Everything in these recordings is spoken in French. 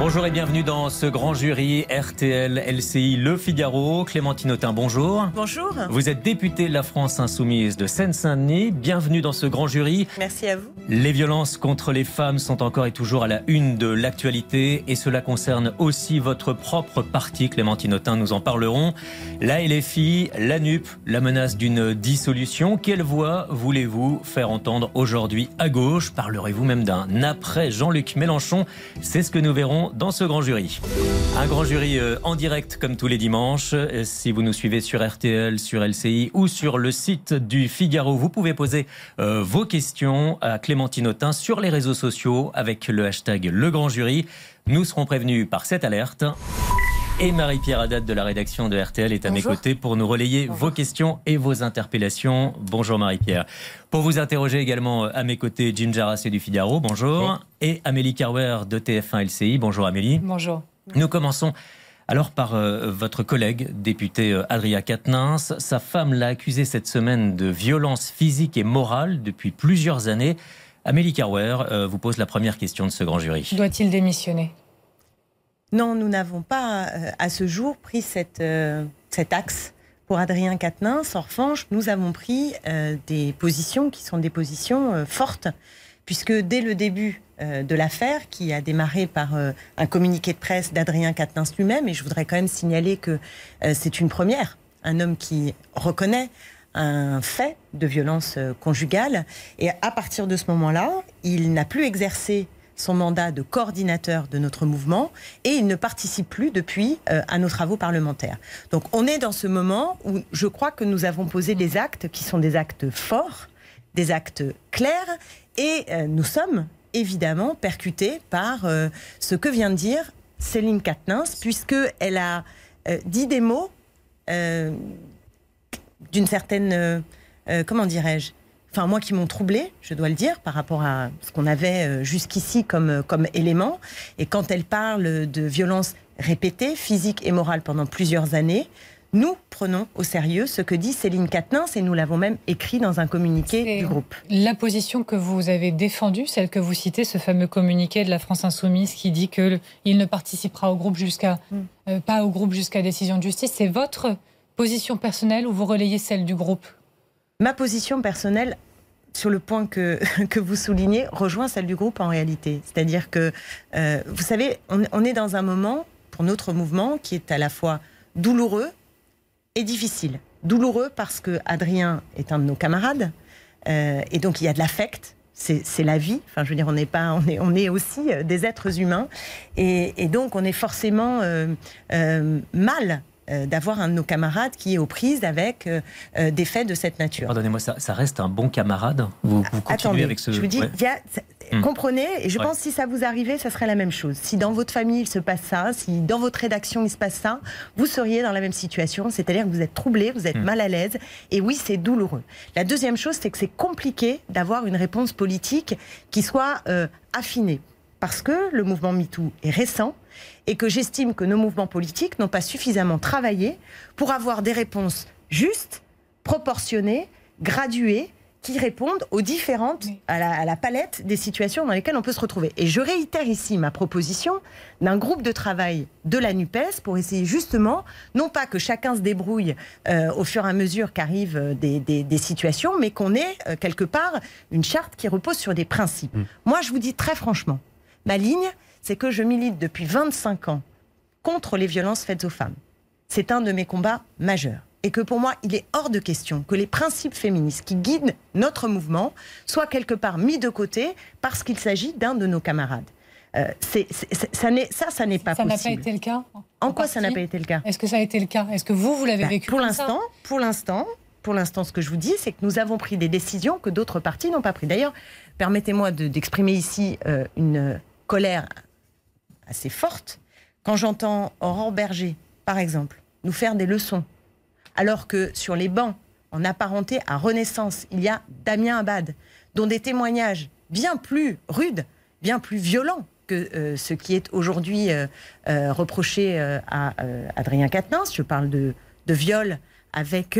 Bonjour et bienvenue dans ce grand jury RTL LCI Le Figaro. Clémentine Autain, bonjour. Bonjour. Vous êtes députée de la France Insoumise de Seine-Saint-Denis. Bienvenue dans ce grand jury. Merci à vous. Les violences contre les femmes sont encore et toujours à la une de l'actualité et cela concerne aussi votre propre parti, Clémentine Autain. Nous en parlerons. La LFI, la NUP, la menace d'une dissolution. Quelle voix voulez-vous faire entendre aujourd'hui à gauche? Parlerez-vous même d'un après Jean-Luc Mélenchon? C'est ce que nous verrons dans ce grand jury. Un grand jury euh, en direct comme tous les dimanches. Si vous nous suivez sur RTL, sur LCI ou sur le site du Figaro, vous pouvez poser euh, vos questions à Clémentine Autain sur les réseaux sociaux avec le hashtag Le Grand Jury. Nous serons prévenus par cette alerte. Et Marie-Pierre Haddad de la rédaction de RTL est à mes côtés pour nous relayer vos questions et vos interpellations. Bonjour Marie-Pierre. Pour vous interroger également euh, à mes côtés, Jim Jarassé du Figaro, bonjour. Et Amélie Carwer de TF1 LCI, bonjour Amélie. Bonjour. Nous commençons alors par euh, votre collègue, député euh, Adria Quatennens. Sa femme l'a accusé cette semaine de violence physique et morale depuis plusieurs années. Amélie Carwer vous pose la première question de ce grand jury. Doit-il démissionner? Non, nous n'avons pas euh, à ce jour pris euh, cet axe pour Adrien Quatennens. En revanche, nous avons pris euh, des positions qui sont des positions fortes, puisque dès le début de l'affaire, qui a démarré par un communiqué de presse d'Adrien Quatennens lui-même, et je voudrais quand même signaler que c'est une première, un homme qui reconnaît un fait de violence conjugale, et à partir de ce moment-là, il n'a plus exercé son mandat de coordinateur de notre mouvement et il ne participe plus depuis euh, à nos travaux parlementaires. Donc on est dans ce moment où je crois que nous avons posé des actes qui sont des actes forts, des actes clairs et euh, nous sommes évidemment percutés par euh, ce que vient de dire Céline Quatennens puisque elle a dit des mots d'une certaine comment dirais-je enfin moi qui m'ont troublé, je dois le dire, par rapport à ce qu'on avait euh, jusqu'ici comme, euh, comme élément. Et quand elle parle de violences répétées, physiques et morales pendant plusieurs années, nous prenons au sérieux ce que dit Céline Quatennens et nous l'avons même écrit dans un communiqué du groupe. La position que vous avez défendue, celle que vous citez, ce fameux communiqué de la France Insoumise qui dit que le- il ne participera au groupe jusqu'à Mm. euh, pas au groupe jusqu'à décision de justice, c'est votre position personnelle ou vous relayez celle du groupe? Ma position personnelle sur le point que, que vous soulignez rejoint celle du groupe en réalité. C'est-à-dire que, euh, vous savez, on, est dans un moment pour notre mouvement qui est à la fois douloureux et difficile. Douloureux parce que Adrien est un de nos camarades euh, et donc il y a de l'affect. C'est la vie. Enfin, je veux dire, on n'est pas, on est, on est aussi euh, des êtres humains, et, donc on est forcément mal d'avoir un de nos camarades qui est aux prises avec euh, euh, des faits de cette nature. Pardonnez-moi, ça, ça reste un bon camarade vous, vous continuez Attendez, avec ce. je vous dis, Ouais. il y a- ça- Hmm. comprenez, et je Ouais. pense que si ça vous arrivait, ça serait la même chose. Si dans votre famille il se passe ça, si dans votre rédaction il se passe ça, vous seriez dans la même situation, c'est-à-dire que vous êtes troublé, vous êtes Hmm. mal à l'aise, et oui, c'est douloureux. La deuxième chose, c'est que c'est compliqué d'avoir une réponse politique qui soit euh, affinée, parce que le mouvement MeToo est récent, et que j'estime que nos mouvements politiques n'ont pas suffisamment travaillé pour avoir des réponses justes, proportionnées, graduées, qui répondent aux différentes, Oui. à la, à la palette des situations dans lesquelles on peut se retrouver. Et je réitère ici ma proposition d'un groupe de travail de la NUPES pour essayer justement, non pas que chacun se débrouille euh, au fur et à mesure qu'arrivent euh, des, des- des situations, mais qu'on ait euh, quelque part une charte qui repose sur des principes. Moi, je vous dis très franchement, ma ligne, c'est que je milite depuis 25 ans contre les violences faites aux femmes. C'est un de mes combats majeurs. Et que pour moi, il est hors de question que les principes féministes qui guident notre mouvement soient quelque part mis de côté parce qu'il s'agit d'un de nos camarades. Euh, ça, n'est- ça, ça n'est pas Ça n'a pas possible. été le cas En quoi ça n'a pas été le cas? Est-ce que ça a été le cas? Est-ce que vous, vous l'avez Bah, vécu Pour l'instant, pour l'instant, pour l'instant, ce que je vous dis, c'est que nous avons pris des décisions que d'autres partis n'ont pas prises. D'ailleurs, permettez-moi de- d'exprimer ici euh, une colère assez forte quand j'entends Aurore Berger, par exemple, nous faire des leçons, alors que sur les bancs, en apparenté à Renaissance, il y a Damien Abad, dont des témoignages bien plus rudes bien plus violent que ce qui est aujourd'hui reproché à Adrien Quatennens. Je parle de, de viol avec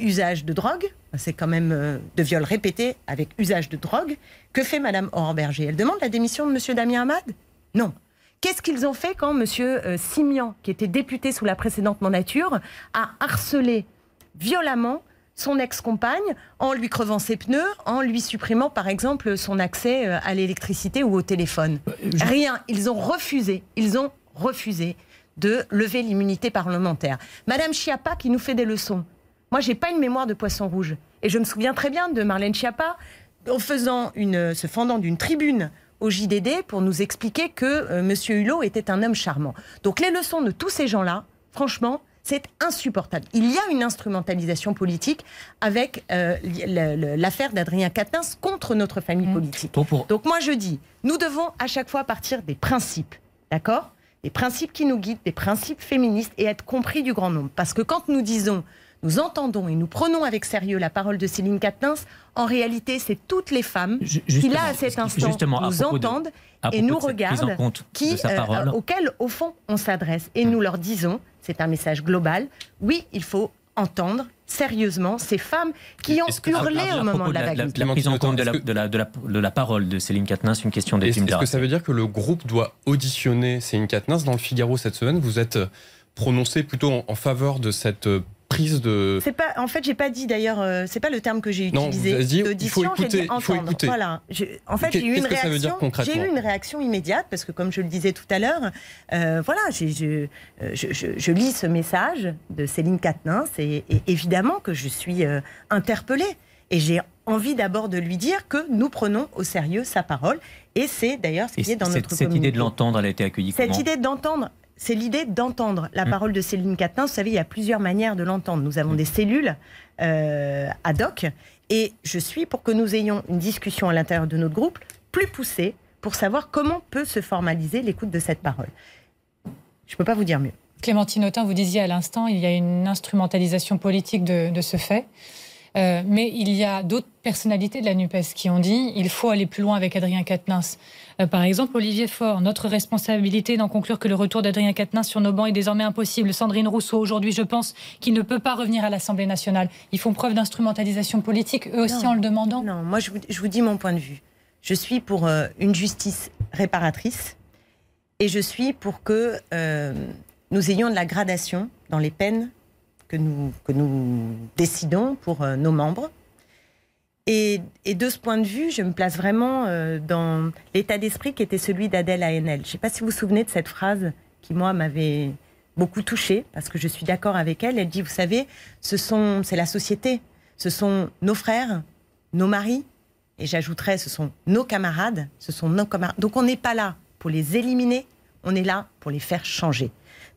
usage de drogue, c'est quand même de viol répété avec usage de drogue. Que fait Madame Orberger Elle demande la démission de Monsieur Damien Hamad? Non. Qu'est-ce qu'ils ont fait quand M. Euh, Simian, qui était député sous la précédente mandature, a harcelé violemment son ex-compagne en lui crevant ses pneus, en lui supprimant par exemple son accès euh, à l'électricité ou au téléphone? Euh, Rien. Ils ont refusé. Ils ont refusé de lever l'immunité parlementaire. Madame Chiappa qui nous fait des leçons. Moi, j'ai pas une mémoire de poisson rouge. Et je me souviens très bien de Marlène Schiappa en faisant une, se fendant d'une tribune au JDD pour nous expliquer que euh, M. Hulot était un homme charmant. Donc les leçons de tous ces gens-là, franchement, c'est insupportable. Il y a une instrumentalisation politique avec euh, l'affaire d'Adrien Quatennens contre notre famille mmh. politique. Donc moi je dis, nous devons à chaque fois partir des principes, d'accord? Des principes qui nous guident, des principes féministes et être compris du grand nombre. Parce que quand nous disons nous entendons et nous prenons avec sérieux la parole de Céline Quatennens, en réalité, c'est toutes les femmes qui, là, à cet instant, nous entendent et nous regardent, qui, euh, auxquelles, au fond, on s'adresse. Et nous leur disons, c'est un message global, oui, il faut entendre sérieusement ces femmes qui ont hurlé au moment de la vague. La, prise en compte de la, de, la, parole de Céline Quatennens, une question d'estime Est-ce que ça veut dire que le groupe doit auditionner Céline Quatennens Dans le Figaro cette semaine, vous êtes prononcé plutôt en faveur de cette de. C'est pas. En fait, j'ai pas dit d'ailleurs. Euh, c'est pas le terme que j'ai utilisé. Non, il faut écouter. Il faut écouter. Voilà. en fait, j'ai eu une réaction. J'ai eu une réaction immédiate parce que, comme je le disais tout à l'heure, euh, voilà, je, je, lis ce message de Céline Quatennens et, évidemment que je suis euh, interpellée. Et j'ai envie d'abord de lui dire que nous prenons au sérieux sa parole. Et c'est d'ailleurs ce qui est dans notre Cette, cette idée de l'entendre, elle a été accueillie Cette idée d'entendre, c'est l'idée d'entendre la mm. parole de Céline Catin. Vous savez, il y a plusieurs manières de l'entendre. Nous avons mm. des cellules euh, ad hoc et je suis pour que nous ayons une discussion à l'intérieur de notre groupe plus poussée pour savoir comment peut se formaliser l'écoute de cette parole. Je ne peux pas vous dire mieux. Clémentine Autain, vous disiez à l'instant, il y a une instrumentalisation politique de ce fait. Euh, mais il y a d'autres personnalités de la NUPES qui ont dit il faut aller plus loin avec Adrien Quatennens. Euh, par exemple, Olivier Faure, notre responsabilité d'en conclure que le retour d'Adrien Quatennens sur nos bancs est désormais impossible. Sandrine Rousseau, aujourd'hui, je pense qu'il ne peut pas revenir à l'Assemblée nationale. Ils font preuve d'instrumentalisation politique, eux aussi, en le demandant Non, moi, je vous, dis mon point de vue. Je suis pour euh, une justice réparatrice et je suis pour que nous ayons de la gradation dans les peines que nous, que nous décidons pour euh, nos membres. Et, de ce point de vue, je me place vraiment euh, dans l'état d'esprit qui était celui d'Adèle Haenel. Je ne sais pas si vous vous souvenez de cette phrase qui, moi, m'avait beaucoup touchée, parce que je suis d'accord avec elle. Elle dit, vous savez, ce sont, c'est la société, ce sont nos frères, nos maris, et j'ajouterais, ce sont nos camarades, ce sont nos camarades. Donc on n'est pas là pour les éliminer, on est là pour les faire changer.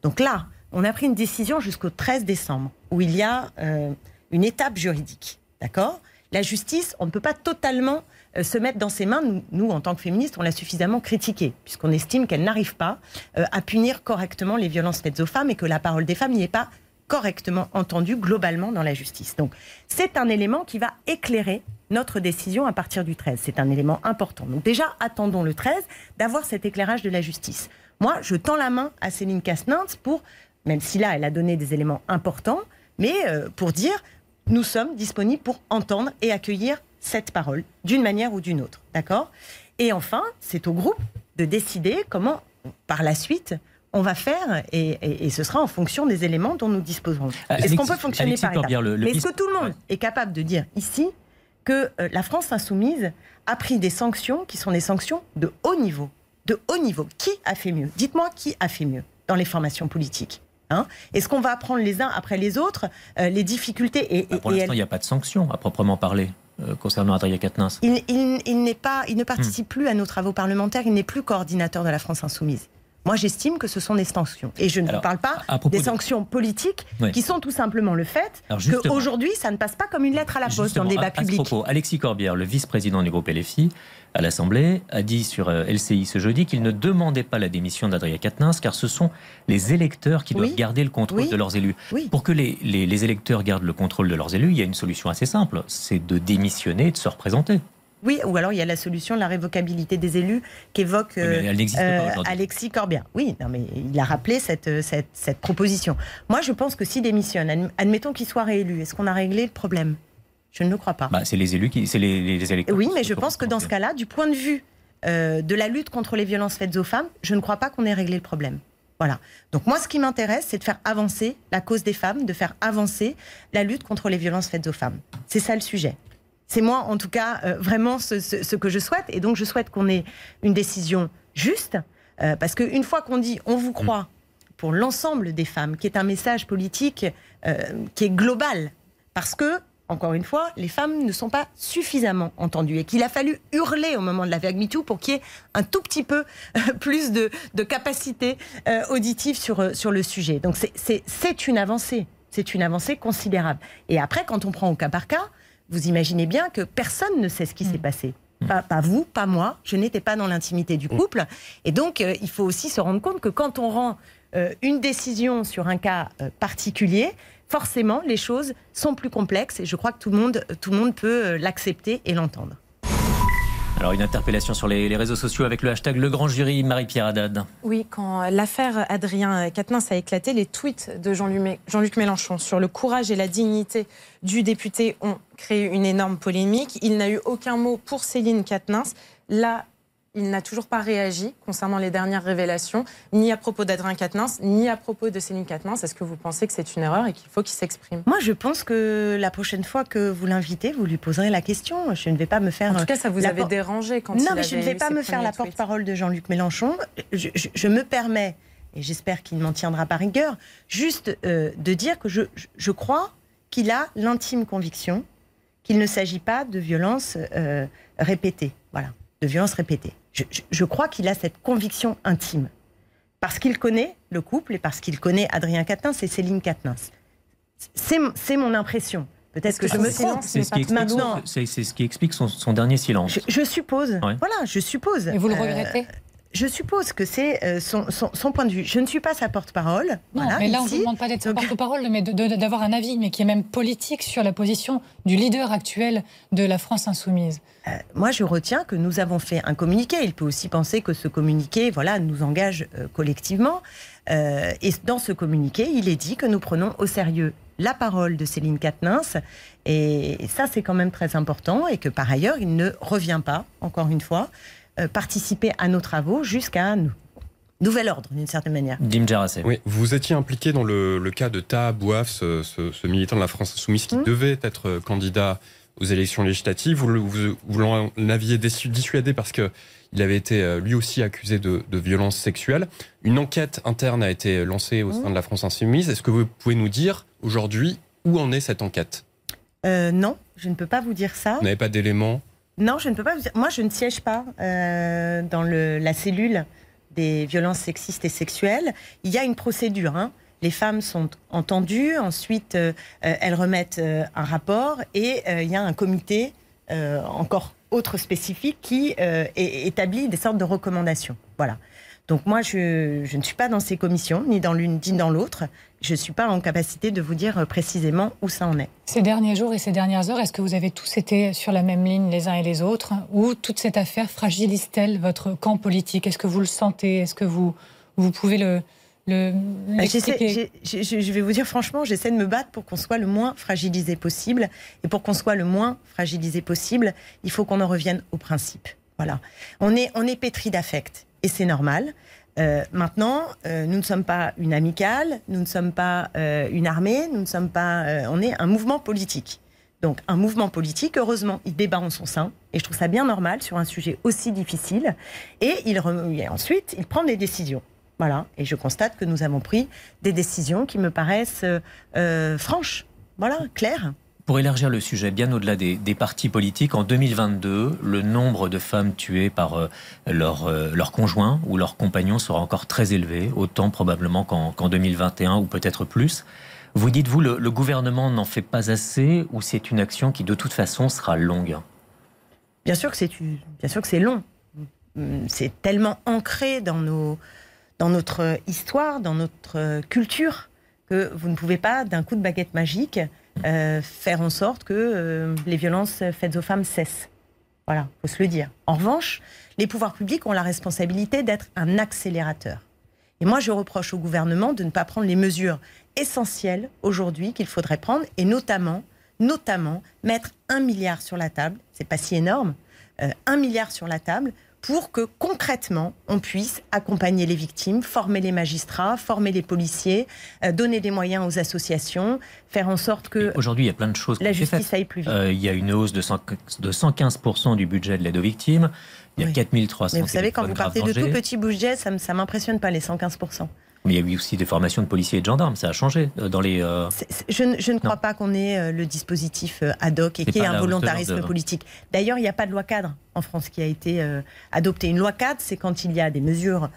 Donc là, on a pris une décision jusqu'au 13 décembre, où il y a euh, une étape juridique. D'accord? La justice, on ne peut pas totalement euh, se mettre dans ses mains. Nous, en tant que féministes, on l'a suffisamment critiquée, puisqu'on estime qu'elle n'arrive pas euh, à punir correctement les violences faites aux femmes et que la parole des femmes n'y est pas correctement entendue globalement dans la justice. Donc, c'est un élément qui va éclairer notre décision à partir du 13. C'est un élément important. Donc déjà, attendons le 13 d'avoir cet éclairage de la justice. Moi, je tends la main à Céline Casnins pour même si là, elle a donné des éléments importants, mais euh, pour dire, nous sommes disponibles pour entendre et accueillir cette parole, d'une manière ou d'une autre. D'accord? Et enfin, c'est au groupe de décider comment, par la suite, on va faire, et, ce sera en fonction des éléments dont nous disposerons. Euh, est-ce qu'on peut fonctionner par étapes Mais est-ce que tout le monde est capable de dire ici que euh, la France insoumise a pris des sanctions qui sont des sanctions de haut niveau De haut niveau. Qui a fait mieux? Dites-moi qui a fait mieux dans les formations politiques Hein Est-ce qu'on va apprendre les uns après les autres euh, les difficultés et, bah, Pour l'instant, il n'y a pas de sanctions à proprement parler. Euh, concernant Adrien Quatennens il, il, n'est pas, il ne participe hmm. plus à nos travaux parlementaires, il n'est plus coordinateur de la France Insoumise. Moi, j'estime que ce sont des sanctions. Et je ne parle pas des sanctions politiques qui sont tout simplement le fait qu'aujourd'hui, ça ne passe pas comme une lettre à la poste dans le débat public. À ce propos, Alexis Corbière, le vice-président du groupe LFI, à l'Assemblée, a dit sur euh, LCI ce jeudi qu'il ne demandait pas la démission d'Adrien Quatennens car ce sont les électeurs qui doivent garder le contrôle de leurs élus. Pour que les, les, électeurs gardent le contrôle de leurs élus, il y a une solution assez simple, c'est de démissionner et de se représenter. Oui, ou alors il y a la solution de la révocabilité des élus qu'évoque aujourd'hui. Alexis Corbien. Oui, non, mais il a rappelé cette, cette, cette proposition. Moi, je pense que s'il démissionne, admettons qu'il soit réélu, est-ce qu'on a réglé le problème? Je ne le crois pas. Bah, c'est les élus qui, c'est les, les électeurs. Oui, mais je pense que dans ce cas-là, du point de vue euh, de la lutte contre les violences faites aux femmes, je ne crois pas qu'on ait réglé le problème. Voilà. Donc moi, ce qui m'intéresse, c'est de faire avancer la cause des femmes, de faire avancer la lutte contre les violences faites aux femmes. C'est ça le sujet. C'est moi, en tout cas, euh, vraiment ce, que je souhaite. Et donc, je souhaite qu'on ait une décision juste, euh, parce qu'une fois qu'on dit on vous croit pour l'ensemble des femmes, qui est un message politique qui est global, parce que encore une fois, les femmes ne sont pas suffisamment entendues et qu'il a fallu hurler au moment de la vague MeToo pour qu'il y ait un tout petit peu euh, plus de, capacité euh, auditive sur, euh, sur le sujet. Donc c'est une avancée, c'est une avancée considérable. Et après, quand on prend au cas par cas, vous imaginez bien que personne ne sait ce qui s'est mm. passé. Pas, pas, vous, pas moi, je n'étais pas dans l'intimité du mm. couple. Et donc, il faut aussi se rendre compte que quand on rend une décision sur un cas particulier, forcément, les choses sont plus complexes et je crois que tout le monde, tout le monde peut euh, l'accepter et l'entendre. Alors une interpellation sur les, réseaux sociaux avec le hashtag Le Grand Jury, Marie-Pierre Haddad. Oui, quand l'affaire Adrien Quatennens a éclaté, les tweets de Jean-Luc Mélenchon sur le courage et la dignité du député ont créé une énorme polémique. Il n'a eu aucun mot pour Céline Quatennens. Là, il n'a toujours pas réagi concernant les dernières révélations, ni à propos d'Adrien Quatennens, ni à propos de Céline Quatennens. Est-ce que vous pensez que c'est une erreur et qu'il faut qu'il s'exprime? Moi, je pense que la prochaine fois que vous l'invitez, vous lui poserez la question. Je ne vais pas me faire. En tout cas, ça vous avait dérangé quand non, mais je ne vais pas me faire la porte-parole de Jean-Luc Mélenchon. Je, me permets, et j'espère qu'il m'en tiendra par rigueur, juste euh, de dire que je, je crois qu'il a l'intime conviction qu'il ne s'agit pas de violences euh, répétées. Voilà, de violences répétées je, crois qu'il a cette conviction intime. Parce qu'il connaît le couple et parce qu'il connaît Adrien Quatennens et Céline Quatennens. C'est mon impression. Peut-être que, je me trompe. C'est ce, ce, qui explique son, dernier silence. Je, suppose. Voilà, je suppose. Et vous le regrettez euh, je suppose que c'est euh, son, point de vue. Je ne suis pas sa porte-parole. Non, mais là, on ne vous demande pas d'être sa porte-parole, mais d'avoir un avis, mais qui est même politique sur la position du leader actuel de la France insoumise. Euh, moi, je retiens que nous avons fait un communiqué. Il peut aussi penser que ce communiqué, voilà, nous engage euh, collectivement. et dans ce communiqué, il est dit que nous prenons au sérieux la parole de Céline Quatennens. Et ça, c'est quand même très important. Et que par ailleurs, il ne revient pas, encore une fois, participer à nos travaux jusqu'à nous nouvel ordre, d'une certaine manière. Dim Oui, vous étiez impliqué dans le, cas de Ta Bouaf, ce, militant de la France Insoumise qui mmh. devait être candidat aux élections législatives. Vous, vous, l'aviez dissuadé parce qu'il avait été euh, lui aussi accusé de, de violence sexuelle. Une enquête interne a été lancée au mmh. sein de la France Insoumise. Est-ce que vous pouvez nous dire aujourd'hui où en est cette enquête? Euh, Non, je ne peux pas vous dire ça. Vous n'avez pas d'éléments non, je ne peux pas. Moi, je ne siège pas euh, dans la cellule des violences sexistes et sexuelles. Il y a une procédure. Hein. Les femmes sont entendues, ensuite euh, euh, elles remettent un rapport et il y a un comité encore autre spécifique qui établit des sortes de recommandations. Voilà. Donc moi, je, ne suis pas dans ces commissions, ni dans l'une, ni dans l'autre. Je ne suis pas en capacité de vous dire précisément où ça en est. Ces derniers jours et ces dernières heures, est-ce que vous avez tous été sur la même ligne les uns et les autres Ou toute cette affaire fragilise-t-elle votre camp politique? Est-ce que vous le sentez? Est-ce que vous, vous pouvez le... le bah, je vais vous dire franchement, j'essaie de me battre pour qu'on soit le moins fragilisé possible. Et pour qu'on soit le moins fragilisé possible, il faut qu'on en revienne au principe. Voilà. On est, on est pétri d'affect et c'est normal. Euh, maintenant, euh, nous ne sommes pas une amicale, nous ne sommes pas euh, une armée, nous ne sommes pas. on est un mouvement politique. Donc, un mouvement politique, heureusement, il débat en son sein, et je trouve ça bien normal sur un sujet aussi difficile. Et, et ensuite, il prend des décisions. Voilà. Et je constate que nous avons pris des décisions qui me paraissent franches, voilà, claires. Pour élargir le sujet bien au-delà des, partis politiques, en 2022, le nombre de femmes tuées par euh, leur, euh, leur conjoint ou leur compagnon sera encore très élevé, autant probablement qu'en 2021 ou peut-être plus. Vous dites-vous, le, le gouvernement n'en fait pas assez ou c'est une action qui de toute façon sera longue? Bien sûr que c'est long. C'est tellement ancré dans, nos, dans notre histoire, dans notre culture, que vous ne pouvez pas, d'un coup de baguette magique, euh, faire en sorte que euh, les violences faites aux femmes cessent. Voilà, faut se le dire. En revanche, les pouvoirs publics ont la responsabilité d'être un accélérateur. Et moi, je reproche au gouvernement de ne pas prendre les mesures essentielles aujourd'hui qu'il faudrait prendre, et notamment, notamment mettre un milliard sur la table. C'est pas si énorme, euh, un milliard sur la table pour que concrètement on puisse accompagner les victimes, former les magistrats, former les policiers, euh, donner des moyens aux associations, faire en sorte que aujourd'hui il y a plein de choses. La justice aille plus vite. Euh, il y a une hausse de, 115% du budget de l'aide aux victimes. Il y a 4300. Mais vous savez, quand vous partez de tout petits budgets, ça ne m'impressionne pas les 115%. Mais il y a eu aussi des formations de policiers et de gendarmes, ça a changé euh, dans les. Euh, je, ne crois pas qu'on ait euh, le dispositif ad hoc et qu'il y ait un volontarisme politique. D'ailleurs, il n'y a pas de loi cadre en France qui a été adoptée. Une loi cadre, c'est quand il y a des mesures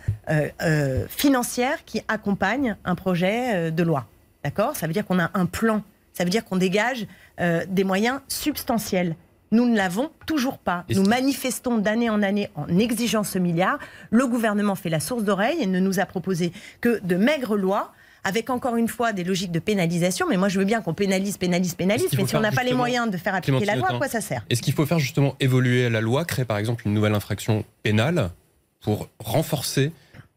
financières qui accompagnent un projet de loi. D'accord? Ça veut dire qu'on a un plan. Ça veut dire qu'on dégage des moyens substantiels. Nous ne l'avons toujours pas. Nous manifestons d'année en année en exigeant ce milliard. Le gouvernement fait la source d'oreille et ne nous a proposé que de maigres lois avec encore une fois des logiques de pénalisation. Mais moi, je veux bien qu'on pénalise, pénalise, pénalise. Mais si on n'a pas les moyens de faire appliquer la loi, à quoi ça sert? Est-ce qu'il faut faire justement évoluer la loi, créer par exemple une nouvelle infraction pénale pour renforcer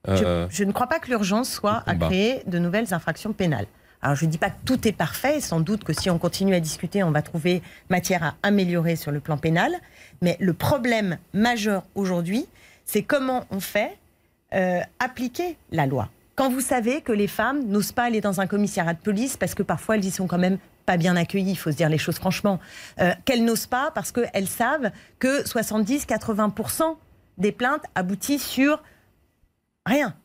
euh, je, ne crois pas que l'urgence soit à créer de nouvelles infractions pénales. Alors je ne dis pas que tout est parfait, sans doute que si on continue à discuter, on va trouver matière à améliorer sur le plan pénal, mais le problème majeur aujourd'hui, c'est comment on fait euh, appliquer la loi. Quand vous savez que les femmes n'osent pas aller dans un commissariat de police parce que parfois elles y sont quand même pas bien accueillies, il faut se dire les choses franchement, euh, qu'elles n'osent pas parce qu'elles savent que 70-80% des plaintes aboutissent sur rien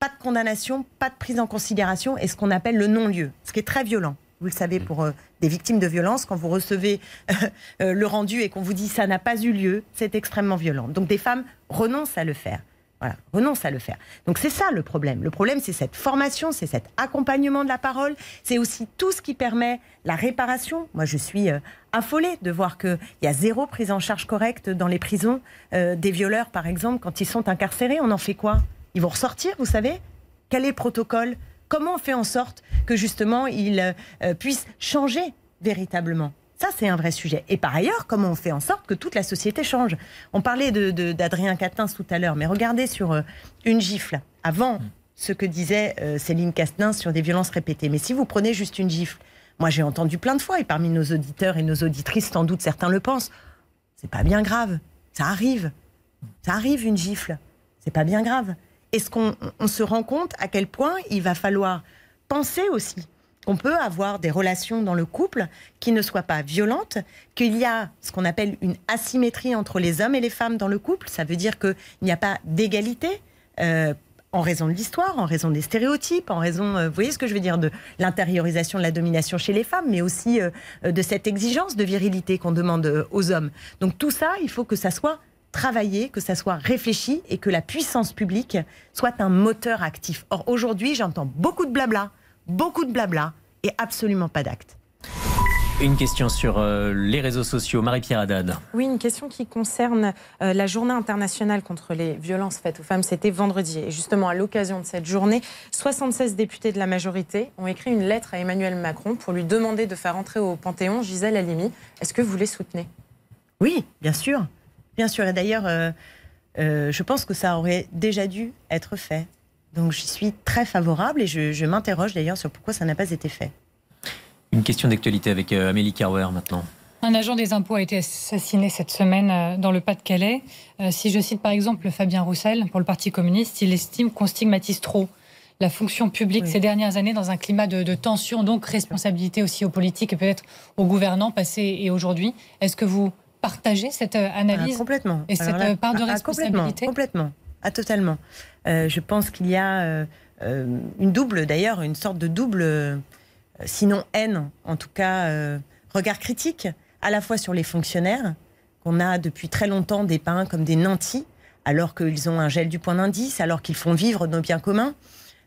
pas de condamnation, pas de prise en considération et ce qu'on appelle le non-lieu, ce qui est très violent. Vous le savez, pour euh, des victimes de violence, quand vous recevez euh, euh, le rendu et qu'on vous dit ça n'a pas eu lieu, c'est extrêmement violent. Donc des femmes renoncent à le faire. Voilà, renoncent à le faire. Donc c'est ça le problème. Le problème, c'est cette formation, c'est cet accompagnement de la parole, c'est aussi tout ce qui permet la réparation. Moi, je suis affolée de voir qu'il y a zéro prise en charge correcte dans les prisons des violeurs, par exemple, quand ils sont incarcérés. On en fait quoi? Ils vont ressortir, vous savez? Quel est le protocole? Comment on fait en sorte que justement ils euh, puissent changer véritablement? Ça, c'est un vrai sujet. Et par ailleurs, comment on fait en sorte que toute la société change? On parlait d'Adrien de, Quatennens tout à l'heure, mais regardez sur euh, une gifle. Avant, ce que disait euh, Céline Quatennens sur des violences répétées. Mais si vous prenez juste une gifle, moi j'ai entendu plein de fois, et parmi nos auditeurs et nos auditrices, sans doute certains le pensent, c'est pas bien grave. Ça arrive. Ça arrive une gifle. C'est pas bien grave est-ce qu'on se rend compte à quel point il va falloir penser aussi qu'on peut avoir des relations dans le couple qui ne soient pas violentes, qu'il y a ce qu'on appelle une asymétrie entre les hommes et les femmes dans le couple? Ça veut dire qu'il n'y a pas d'égalité. Euh, en raison de l'histoire, en raison des stéréotypes, en raison, euh, vous voyez ce que je veux dire, de l'intériorisation de la domination chez les femmes, mais aussi euh, de cette exigence de virilité qu'on demande aux hommes. Donc tout ça, il faut que ça soit travailler, que ça soit réfléchi et que la puissance publique soit un moteur actif. Or, aujourd'hui, j'entends beaucoup de blabla, beaucoup de blabla et absolument pas d'actes. Une question sur euh, les réseaux sociaux. Marie-Pierre Haddad. Oui, une question qui concerne euh, la journée internationale contre les violences faites aux femmes. C'était vendredi. Et justement, à l'occasion de cette journée, 76 députés de la majorité ont écrit une lettre à Emmanuel Macron pour lui demander de faire entrer au Panthéon Gisèle Halimi. Est-ce que vous les soutenez? Oui, bien sûr. Bien sûr, et d'ailleurs, euh, euh, je pense que ça aurait déjà dû être fait. Donc j'y suis très favorable et je, m'interroge d'ailleurs sur pourquoi ça n'a pas été fait. Une question d'actualité avec euh, Amélie Carwer maintenant. Un agent des impôts a été assassiné cette semaine dans le Pas-de-Calais. si je cite par exemple Fabien Roussel pour le Parti communiste, il estime qu'on stigmatise trop la fonction publique ces dernières années dans un climat de, de, tension, donc responsabilité aussi aux politiques et peut-être aux gouvernants passés et aujourd'hui. Est-ce que vous partager cette euh, analyse ah, complètement. et cette euh, part de ah, responsabilité Complètement, ah, totalement. Euh, je pense qu'il y a une double, d'ailleurs, une sorte de double, sinon haine, en tout cas, regard critique, à la fois sur les fonctionnaires, qu'on a depuis très longtemps dépeints comme des nantis, alors qu'ils ont un gel du point d'indice, alors qu'ils font vivre nos biens communs.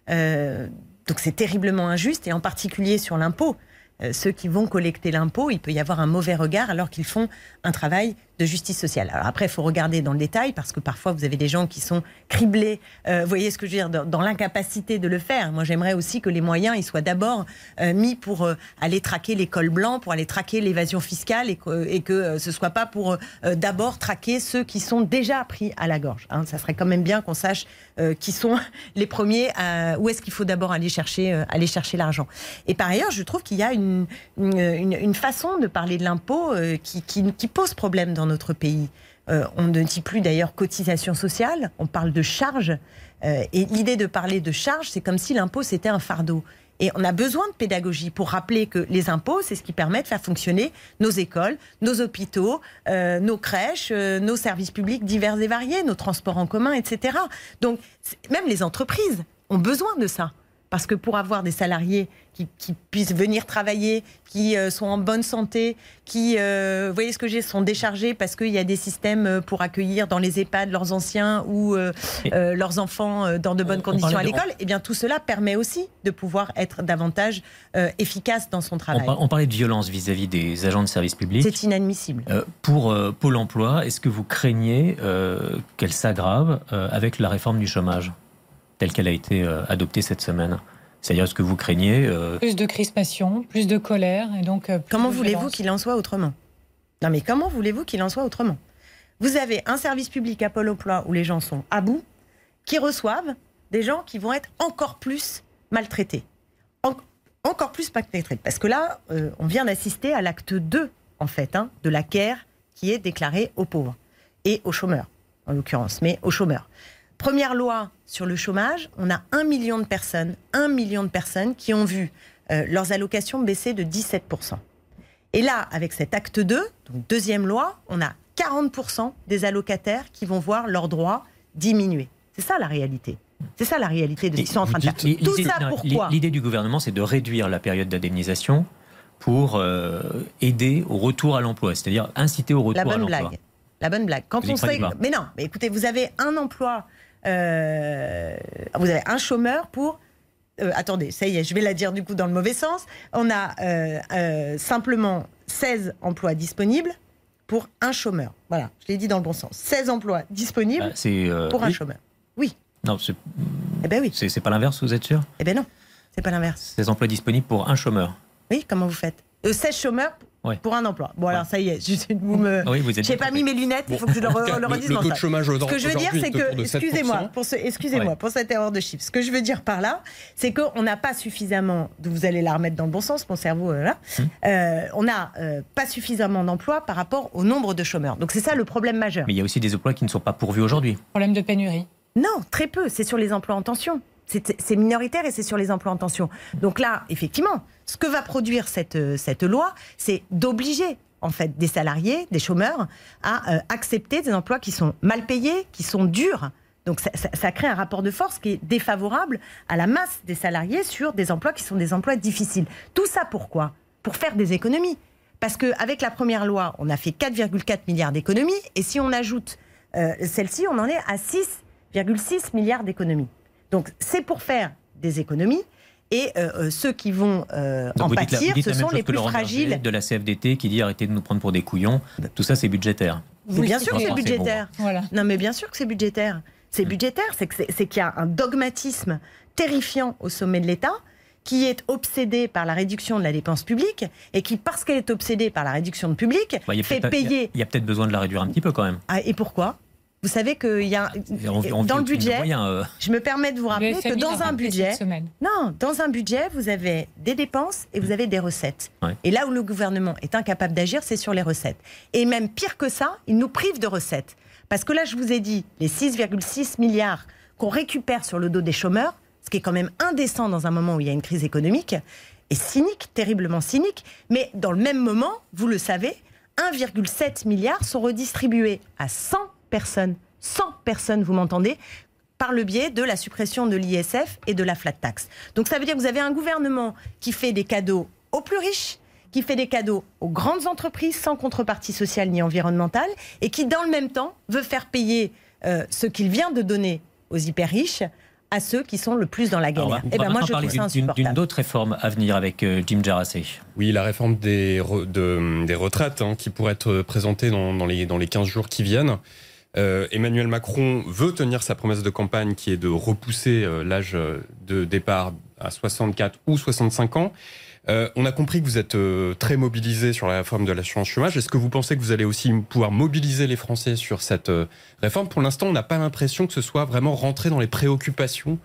donc c'est terriblement injuste, et en particulier sur l'impôt. Euh, ceux qui vont collecter l'impôt, il peut y avoir un mauvais regard alors qu'ils font un travail de justice sociale. Alors après, il faut regarder dans le détail parce que parfois vous avez des gens qui sont criblés, euh, vous voyez ce que je veux dire, dans, l'incapacité de le faire. Moi, j'aimerais aussi que les moyens ils soient d'abord euh, mis pour euh, aller traquer les cols blancs, pour aller traquer l'évasion fiscale et que, et que ce soit pas pour d'abord traquer ceux qui sont déjà pris à la gorge. Hein. Ça serait quand même bien qu'on sache qui sont les premiers, où est-ce qu'il faut d'abord aller chercher, aller chercher l'argent. Et par ailleurs, je trouve qu'il y a une, une, façon de parler de l'impôt qui, qui, qui pose problème dans notre pays. Euh, on ne dit plus d'ailleurs cotisation sociale, on parle de charge. Euh, et l'idée de parler de charge, c'est comme si l'impôt c'était un fardeau. Et on a besoin de pédagogie pour rappeler que les impôts, c'est ce qui permet de faire fonctionner nos écoles, nos hôpitaux, euh, nos crèches, nos services publics divers et variés, nos transports en commun, etc. Donc même les entreprises ont besoin de ça. Parce que pour avoir des salariés qui, puissent venir travailler, qui euh, sont en bonne santé, qui, euh, vous voyez ce que j'ai, sont déchargés parce qu'il y a des systèmes euh, pour accueillir dans les EHPAD leurs anciens ou leurs enfants dans de bonnes conditions à l'école, eh bien tout cela permet aussi de pouvoir être davantage efficace dans son travail. On, parlait de violence vis-à-vis des agents de service public. C'est inadmissible. pour Pôle emploi, est-ce que vous craignez qu'elle s'aggrave avec la réforme du chômage? Telle qu'elle a été euh, adoptée cette semaine. C'est-à-dire ce que vous craignez euh, Plus de crispation, plus de colère et donc. Euh, comment voulez-vous qu'il en soit autrement? Non, mais comment voulez-vous qu'il en soit autrement? Vous avez un service public à Pôle Emploi où les gens sont à bout, qui reçoivent des gens qui vont être encore plus maltraités, encore plus maltraités, parce que là, on vient d'assister à l'acte 2 en fait hein, de la CARE qui est déclarée aux pauvres et aux chômeurs en l'occurrence, mais aux chômeurs. Première loi sur le chômage, on a un million de personnes, un million de personnes qui ont vu euh, leurs allocations baisser de 17%. Et là, avec cet acte 2, donc deuxième loi, on a 40% des allocataires qui vont voir leurs droits diminuer. C'est ça la réalité. C'est ça la réalité de ce qu'ils sont en train de faire. Tout ça pourquoi L'idée du gouvernement, c'est de réduire la période d'indemnisation pour euh, aider au retour à l'emploi, c'est-à-dire inciter au retour à l'emploi. Blague. La bonne blague. Quand on sait, mais non, mais écoutez, vous avez un emploi euh, vous avez un chômeur pour euh, attendez, ça y est, je vais la dire du coup dans le mauvais sens. On a euh, simplement 16 emplois disponibles pour un chômeur. Voilà, je l'ai dit dans le bon sens. 16 emplois disponibles bah, pour un chômeur. Oui. Non, c'est eh ben oui. c'est pas l'inverse, vous êtes sûr? Eh ben non, c'est pas l'inverse. 16 emplois disponibles pour un chômeur. Oui, comment vous faites? 16 chômeurs pour un emploi. Bon, alors ça y est, je vous me. J'ai pas mis mes lunettes, il faut que je le, redise le, le chômage Ce que je veux dire, c'est que, excusez-moi, pour, ce, excusez-moi pour cette erreur de chiffres. Ce que je veux dire par là, c'est qu'on n'a pas suffisamment, vous allez la remettre dans le bon sens, mon cerveau, euh, là, hum. euh, on n'a euh, pas suffisamment d'emplois par rapport au nombre de chômeurs. Donc c'est ça le problème majeur. Mais il y a aussi des emplois qui ne sont pas pourvus aujourd'hui. Problème de pénurie. Non, très peu. C'est sur les emplois en tension. C'est minoritaire et c'est sur les emplois en tension. Donc là, effectivement, ce que va produire cette, cette loi, c'est d'obliger en fait des salariés, des chômeurs, à euh, accepter des emplois qui sont mal payés, qui sont durs. Donc ça, crée un rapport de force qui est défavorable à la masse des salariés sur des emplois qui sont des emplois difficiles. Tout ça pourquoi? Pour faire des économies. Parce qu'avec la première loi, on a fait 4,4 milliards d'économies, et si on ajoute euh, celle-ci, on en est à 6,6 milliards d'économies. Donc c'est pour faire des économies, et euh, euh, ceux qui vont euh, en pâtir, ce sont les plus fragiles. De la CFDT qui dit arrêtez de nous prendre pour des couillons. Tout ça, c'est budgétaire. bien sûr que c'est budgétaire. Non, mais bien sûr que c'est budgétaire. C'est budgétaire, c'est qu'il y a un dogmatisme terrifiant au sommet de l'État qui est obsédé par la réduction de la dépense publique et qui, parce qu'elle est obsédée par la réduction de public, bah, fait payer. Il y a, peut-être besoin de la réduire un petit peu quand même. Ah, et pourquoi? Vous savez qu'il y a dans le budget, euh. je me permets de vous rappeler que dans un budget, non, dans un budget, vous avez des dépenses et vous avez des recettes. Et là où le gouvernement est incapable d'agir, c'est sur les recettes. Et même pire que ça, il nous prive de recettes. Parce que là, je vous ai dit, les 6,6 milliards qu'on récupère sur le dos des chômeurs, ce qui est quand même indécent dans un moment où il y a une crise économique, est cynique, terriblement cynique. Mais dans le même moment, vous le savez, 1,7 milliard sont redistribués à 100 personnes, 100 personnes, vous m'entendez, par le biais de la suppression de l'ISF et de la flat tax. Donc ça veut dire que vous avez un gouvernement qui fait des cadeaux aux plus riches, qui fait des cadeaux aux grandes entreprises sans contrepartie sociale ni environnementale, et qui, dans le même temps, veut faire payer euh, ce qu'il vient de donner aux hyper riches à ceux qui sont le plus dans la galère. Et eh ben moi, je ça D'une autre réforme à venir avec euh, Jim Jarassé. Oui, la réforme des, des retraites hein, qui pourrait être présentée dans, dans, les, dans les 15 jours qui viennent. Euh, Emmanuel Macron veut tenir sa promesse de campagne qui est de repousser euh, l'âge de départ à 64 ou 65 ans. Euh, on a compris que vous êtes euh, très mobilisé sur la réforme de l'assurance chômage. Est-ce que vous pensez que vous allez aussi pouvoir mobiliser les Français sur cette euh, réforme? Pour l'instant, on n'a pas l'impression que ce soit vraiment rentré dans les préoccupations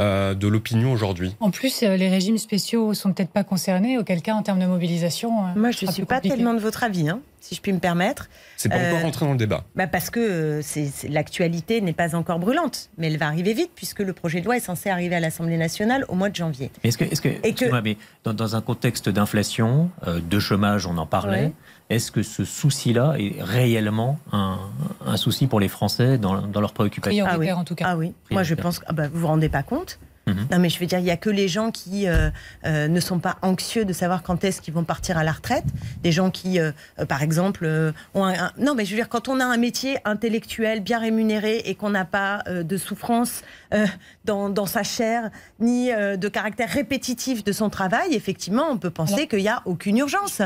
euh, de l'opinion aujourd'hui. En plus, euh, les régimes spéciaux sont peut-être pas concernés, auquel cas, en termes de mobilisation. Euh, Moi, je ne suis pas tellement de votre avis, hein, si je puis me permettre. C'est pas encore rentré dans le débat. Bah parce que l'actualité n'est pas encore brûlante, mais elle va arriver vite, puisque le projet de loi est censé arriver à l'Assemblée nationale au mois de janvier. Est-ce que, est que, Et que... Mais dans, un contexte d'inflation, de chômage, on en parlait, est-ce que ce souci-là est réellement un, souci pour les Français dans, dans leurs préoccupations? Ah oui. en tout cas. Ah oui, moi je pense que ah bah, vous vous rendez pas compte Mhm. Non, mais je veux dire, il n'y a que les gens qui euh, euh, ne sont pas anxieux de savoir quand est-ce qu'ils vont partir à la retraite. Des gens qui, euh, par exemple, ont un, Non, mais je veux dire, quand on a un métier intellectuel bien rémunéré et qu'on n'a pas de souffrance dans, dans, sa chair, ni de caractère répétitif de son travail, effectivement, on peut penser qu'il n'y a aucune urgence.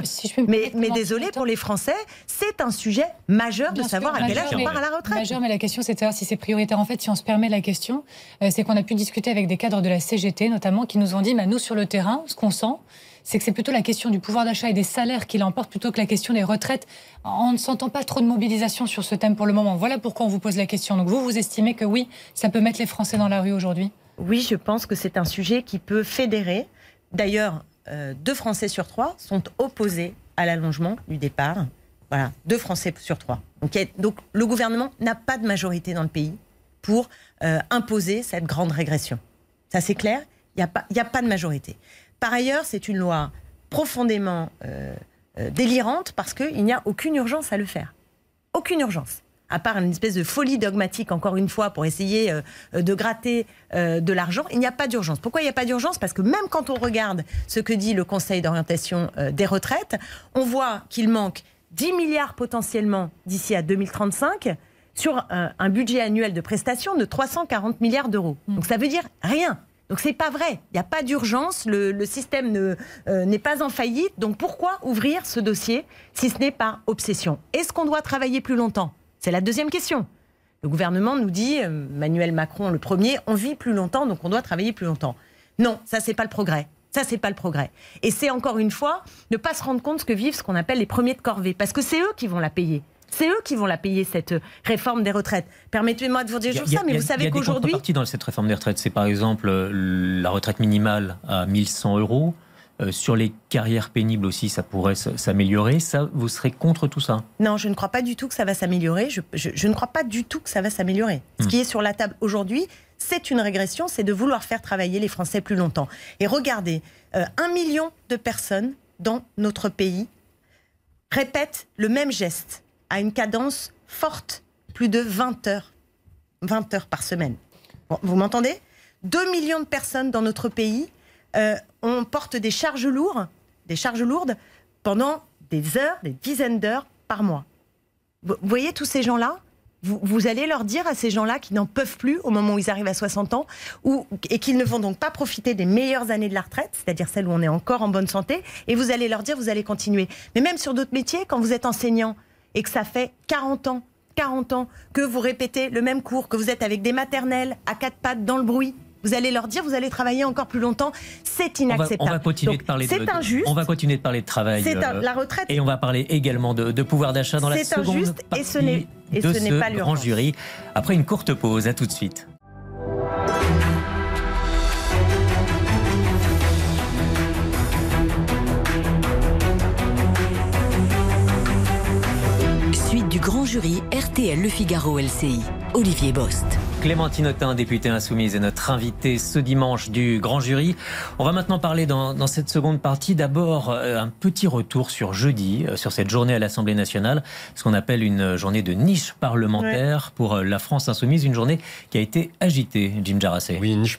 mais, mais désolé pour les Français, c'est un sujet majeur de savoir à quel âge on part à la retraite. Majeur, mais la question, c'est de savoir si c'est prioritaire. En fait, si on se permet la question, c'est qu'on a pu discuter avec des cadre de la CGT notamment, qui nous ont dit, bah, nous sur le terrain, ce qu'on sent, c'est que c'est plutôt la question du pouvoir d'achat et des salaires qui l'emporte plutôt que la question des retraites. On ne s'entend pas trop de mobilisation sur ce thème pour le moment. Voilà pourquoi on vous pose la question. Donc vous, vous estimez que oui, ça peut mettre les Français dans la rue aujourd'hui? Oui, je pense que c'est un sujet qui peut fédérer. D'ailleurs, euh, deux Français sur trois sont opposés à l'allongement du départ. Voilà, deux Français sur trois. Donc, donc le gouvernement n'a pas de majorité dans le pays pour euh, imposer cette grande régression. Ça, c'est clair. Il n'y a, pas, a pas de majorité. Par ailleurs, c'est une loi profondément euh, euh, délirante parce qu'il n'y a aucune urgence à le faire. Aucune urgence. À part une espèce de folie dogmatique, encore une fois, pour essayer euh, de gratter de l'argent, il n'y a pas d'urgence. Pourquoi il n'y a pas d'urgence? Parce que même quand on regarde ce que dit le Conseil d'orientation des retraites, on voit qu'il manque 10 milliards potentiellement d'ici à 2035 sur un, budget annuel de prestations de 340 milliards d'euros. Hmm. Donc ça veut dire rien. Donc c'est pas vrai. Il n'y a pas d'urgence. Le, système euh, n'est pas en faillite. Donc pourquoi ouvrir ce dossier si ce n'est par obsession? Est-ce qu'on doit travailler plus longtemps? C'est la deuxième question. Le gouvernement nous dit, euh, Emmanuel Macron le premier, on vit plus longtemps, donc on doit travailler plus longtemps. Non, ça c'est pas le progrès. Ça, c'est pas le progrès. Et c'est encore une fois ne pas se rendre compte ce que vivent ce qu'on appelle les premiers de corvée, parce que c'est eux qui vont la payer. C'est eux qui vont la payer, cette réforme des retraites. Permettez-moi de vous dire ça, mais vous savez qu'aujourd'hui. Il y a des dans cette réforme des retraites. C'est par exemple euh, la retraite minimale à 1100 euros. Euh, sur les carrières pénibles aussi, ça pourrait s'améliorer. Ça, vous serez contre tout ça? Non, je ne crois pas du tout que ça va s'améliorer. Je, ne crois pas du tout que ça va s'améliorer. Ce hmm. qui est sur la table aujourd'hui, c'est une régression, c'est de vouloir faire travailler les Français plus longtemps. Et regardez, euh, un million de personnes dans notre pays répètent le même geste à une cadence forte, plus de 20 heures, 20 heures par semaine. vous m'entendez? 2 millions de personnes dans notre pays, euh, on porte des charges lourdes, des charges lourdes pendant des heures, des dizaines d'heures par mois. Vous voyez tous ces gens-là? Vous, allez leur dire à ces gens-là qui n'en peuvent plus au moment où ils arrivent à 60 ans et qu'ils ne vont donc pas profiter des meilleures années de la retraite, c'est-à-dire celles où on est encore en bonne santé, et vous allez leur dire vous allez continuer. Mais même sur d'autres métiers, quand vous êtes enseignant, et que ça fait 40 ans, 40 ans que vous répétez le même cours, que vous êtes avec des maternelles à quatre pattes dans le bruit, vous allez leur dire, vous allez travailler encore plus longtemps. C'est inacceptable. On va, continuer de parler. C'est injuste. On va continuer de parler de travail. C'est euh, la retraite. Et on va parler également de, pouvoir d'achat dans la seconde injuste partie et ce n'est et de ce, pas grand jury. Après une courte pause, à tout de suite. Grand jury RTL Le Figaro LCI, Olivier Bost. Clémentine Autain, députée insoumise, est notre invitée ce dimanche du grand jury. On va maintenant parler dans, cette seconde partie d'abord euh, un petit retour sur jeudi, euh, sur cette journée à l'Assemblée nationale, ce qu'on appelle une journée de niche parlementaire pour euh, la France insoumise, une journée qui a été agitée, Jim Jarassé. Oui, niche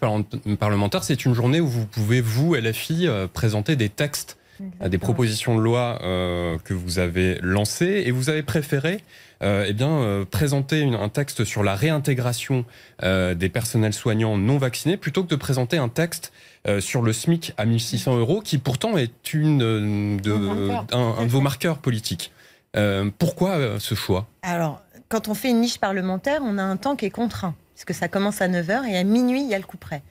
parlementaire, c'est une journée où vous pouvez, vous, LFI, présenter des textes à des propositions de loi euh, que vous avez lancées et vous avez préféré euh, eh bien, euh, présenter une, un texte sur la réintégration euh, des personnels soignants non vaccinés plutôt que de présenter un texte sur le SMIC à 1600 euros qui pourtant est une, de, un, un de vos marqueurs politiques. Pourquoi ce choix? Alors, quand on fait une niche parlementaire, on a un temps qui est contraint, puisque ça commence à 9h et à minuit, il y a le coup près.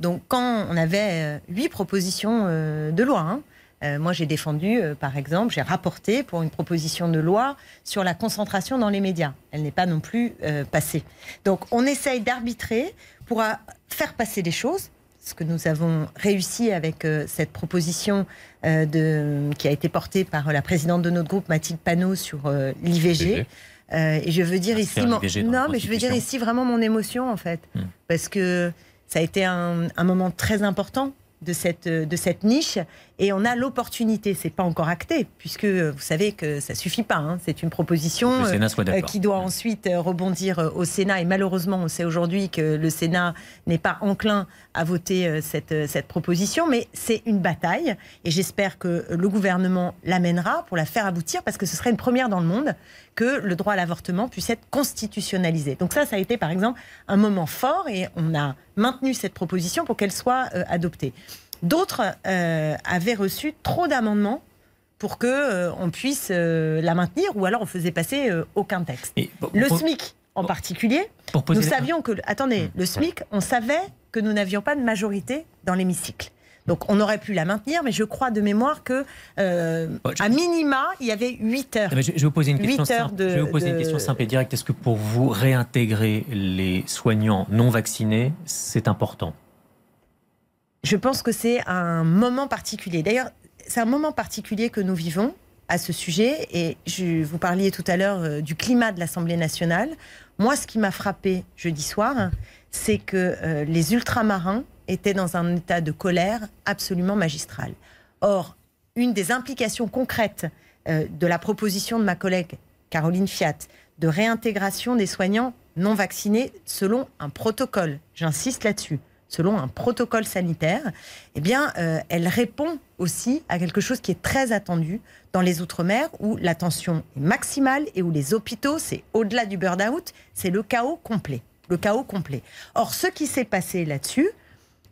Donc, quand on avait huit propositions de loi, hein, euh, moi j'ai défendu, euh, par exemple, j'ai rapporté pour une proposition de loi sur la concentration dans les médias. Elle n'est pas non plus euh, passée. Donc, on essaye d'arbitrer pour faire passer les choses. Ce que nous avons réussi avec euh, cette proposition euh, de, qui a été portée par la présidente de notre groupe, Mathilde Panot, sur l'IVG. Et je veux dire ici, mon- dans la non, mais je veux dire ici vraiment mon émotion en fait, Hmm. parce que ça a été un, un moment très important de cette de cette niche et on a l'opportunité. C'est pas encore acté puisque euh, vous savez que ça suffit pas. hein. C'est une proposition euh, euh, qui doit ensuite euh, rebondir euh, au Sénat. Et malheureusement, on sait aujourd'hui que le Sénat n'est pas enclin à voter euh, cette, euh, cette proposition, mais c'est une bataille. Et j'espère que le gouvernement l'amènera pour la faire aboutir, parce que ce serait une première dans le monde que le droit à l'avortement puisse être constitutionnalisé. Donc ça, ça a été par exemple un moment fort et on a maintenu cette proposition pour qu'elle soit euh, adoptée. D'autres euh, avaient reçu trop d'amendements pour que euh, on puisse euh, la maintenir, ou alors on faisait passer aucun texte. Pour- Le pour- SMIC en particulier, pour nous savions que, attendez, le SMIC, on savait que nous n'avions pas de majorité dans l'hémicycle. Donc on aurait pu la maintenir, mais je crois de mémoire que euh, Ouais, je- à minima, il y avait 8 heures. Eh ben, je, je vais vous poser une question heures simple. de- je vais vous poser une de- question simple et directe. Est-ce que pour vous réintégrer les soignants non vaccinés, c'est important? Je pense que c'est un moment particulier. D'ailleurs, c'est un moment particulier que nous vivons à ce sujet. Et je, vous parliez tout à l'heure euh, du climat de l'Assemblée nationale. Moi, ce qui m'a frappé jeudi soir, c'est que euh, les ultramarins étaient dans un état de colère absolument magistral. Or, une des implications concrètes euh, de la proposition de ma collègue Caroline Fiat de réintégration des soignants non vaccinés selon un protocole, j'insiste là-dessus, selon un protocole sanitaire, eh bien, euh, elle répond aussi à quelque chose qui est très attendu dans les Outre-mer, où la tension est maximale et où les hôpitaux, c'est au-delà du burn-out, c'est le chaos complet. Le chaos complet. Or, ce qui s'est passé là-dessus,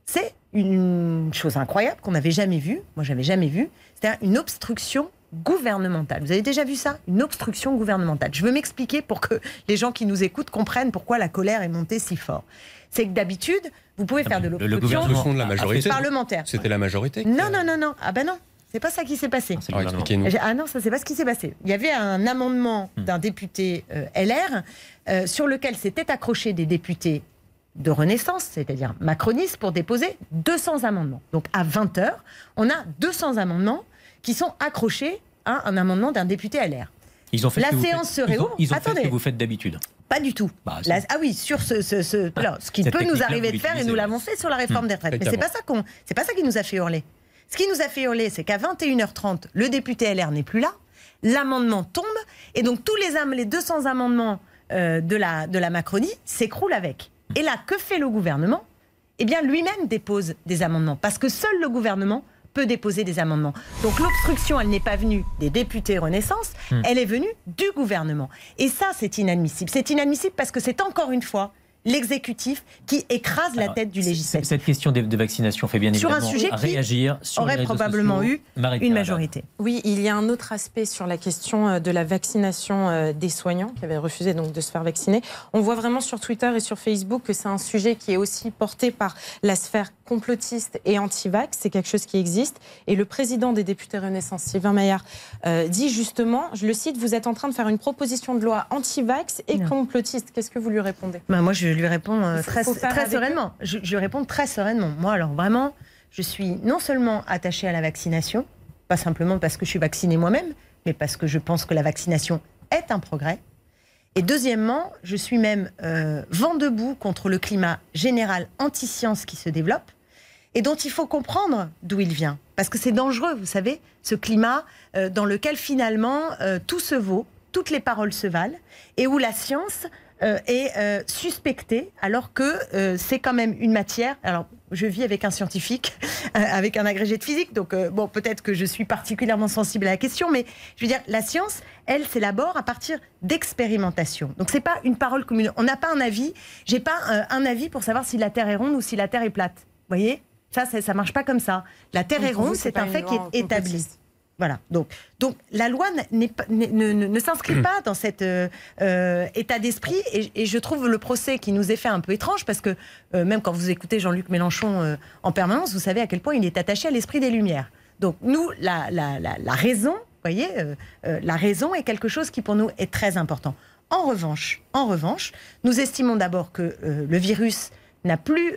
c'est une chose incroyable qu'on n'avait jamais vue, moi j'avais jamais vu, c'est-à-dire une obstruction gouvernementale. Vous avez déjà vu ça? Une obstruction gouvernementale. Je veux m'expliquer pour que les gens qui nous écoutent comprennent pourquoi la colère est montée si fort. C'est que d'habitude, vous pouvez faire de Le- le l'obstruction gouvernement L'obstruction de la majorité. parlementaire. C'était la majorité. Non, non, non, non. Ah ben non, c'est pas ça qui s'est passé. Expliquez-nous. Ah non, ça c'est pas ce qui s'est passé. Il y avait un amendement d'un député euh, LR euh, sur lequel s'étaient accrochés des députés de Renaissance, c'est-à-dire macronistes, pour déposer 200 amendements. Donc à 20h, on a 200 amendements qui sont accrochés à un amendement d'un député LR. Ils ont fait La ce que vous séance faites- serait ils ont, où ils ont fait ce que vous faites d'habitude. Pas du tout. Bah, La- ah oui, sur ce, ce, ce- alors, ce qui Cette peut nous arriver de faire, et nous l'avons fait sur la réforme des retraites. Mais c'est pas ça qu'on, c'est pas ça qui nous a fait hurler. Ce qui nous a fait hurler, c'est qu'à 21h30, le député LR n'est plus là, l'amendement tombe, et donc tous les, am- les 200 amendements euh, de, la, de la Macronie s'écroulent avec. Et là, que fait le gouvernement? Eh bien, lui-même dépose des amendements, parce que seul le gouvernement peut déposer des amendements. Donc l'obstruction, elle n'est pas venue des députés Renaissance, Hmm. elle est venue du gouvernement. Et ça, c'est inadmissible. C'est inadmissible parce que c'est encore une fois l'exécutif qui écrase la tête du législatif. Cette question de, de vaccination fait bien Sur un évidemment sujet qui réagir sur aurait probablement sociaux. eu Marie-Pierre Une majorité. Oui, il y a un autre aspect sur la question euh, de la vaccination euh, des soignants qui avaient refusé donc de se faire vacciner. On voit vraiment sur Twitter et sur Facebook que c'est un sujet qui est aussi porté par la sphère complotiste et anti-vax. C'est quelque chose qui existe. Et le président des députés Renaissance, Sylvain Maillard, euh, dit justement, je le cite, vous êtes en train de faire une proposition de loi anti-vax et Non. complotiste. Qu'est-ce que vous lui répondez? Ben, moi, je lui réponds euh, très, sereinement. Je, je lui réponds très sereinement. Moi, alors vraiment, je suis non seulement attachée à la vaccination, pas simplement parce que je suis vaccinée moi-même, mais parce que je pense que la vaccination est un progrès. Et deuxièmement, je suis même euh, vent debout contre le climat général anti-science qui se développe et dont il faut comprendre d'où il vient. Parce que c'est dangereux, vous savez, ce climat euh, dans lequel finalement euh, tout se vaut, toutes les paroles se valent, et où la science euh, est euh, suspecté alors que c'est quand même une matière. Alors, je vis avec un scientifique, avec un agrégé de physique, donc bon, peut-être que je suis particulièrement sensible à la question, mais je veux dire, la science, elle s'élabore à partir d'expérimentation. Donc, c'est pas une parole commune. On n'a pas un avis. J'ai pas un avis pour savoir si la Terre est ronde ou si la Terre est plate. Vous voyez? Ça, ça, ça marche pas comme ça. La Terre est ronde, c'est un fait qui est établi. Voilà. Donc, donc la loi pas, ne, ne, s'inscrit pas dans cet euh, euh, état d'esprit. Et, je trouve le procès qui nous est fait un peu étrange parce que euh, même quand vous écoutez Jean-Luc Mélenchon en permanence, vous savez à quel point il est attaché à l'esprit des Lumières. Donc nous, la, la, la, raison, voyez, la raison est quelque chose qui pour nous est très important. En revanche, en revanche, nous estimons d'abord que le virus n'a plus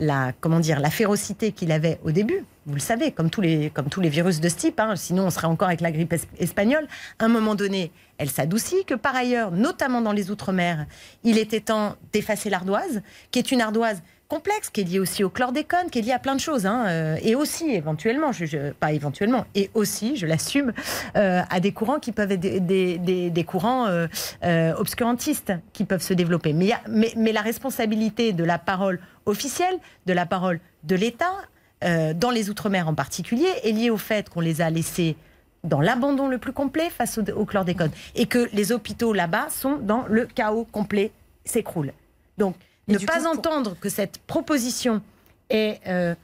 la, comment dire, la férocité qu'il avait au début. Vous le savez, comme tous les, comme tous les virus de ce type, hein, sinon on serait encore avec la grippe espagnole. À un moment donné, elle s'adoucit, que par ailleurs, notamment dans les Outre-mer, il était temps d'effacer l'ardoise, qui est une ardoise complexe, qui est liée aussi au chlordécone, qui est liée à plein de choses, hein, euh, et aussi éventuellement, je, pas éventuellement, et aussi, je l'assume, euh, à des courants qui peuvent être des, courants euh, obscurantistes qui peuvent se développer. Mais, la responsabilité de la parole officielle, de la parole de l'État, dans les Outre-mer en particulier, est liée au fait qu'on les a laissés dans l'abandon le plus complet face au, chlordécone. Et que les hôpitaux là-bas sont dans le chaos complet, s'écroulent. Donc, ne pas entendre que cette proposition est euh,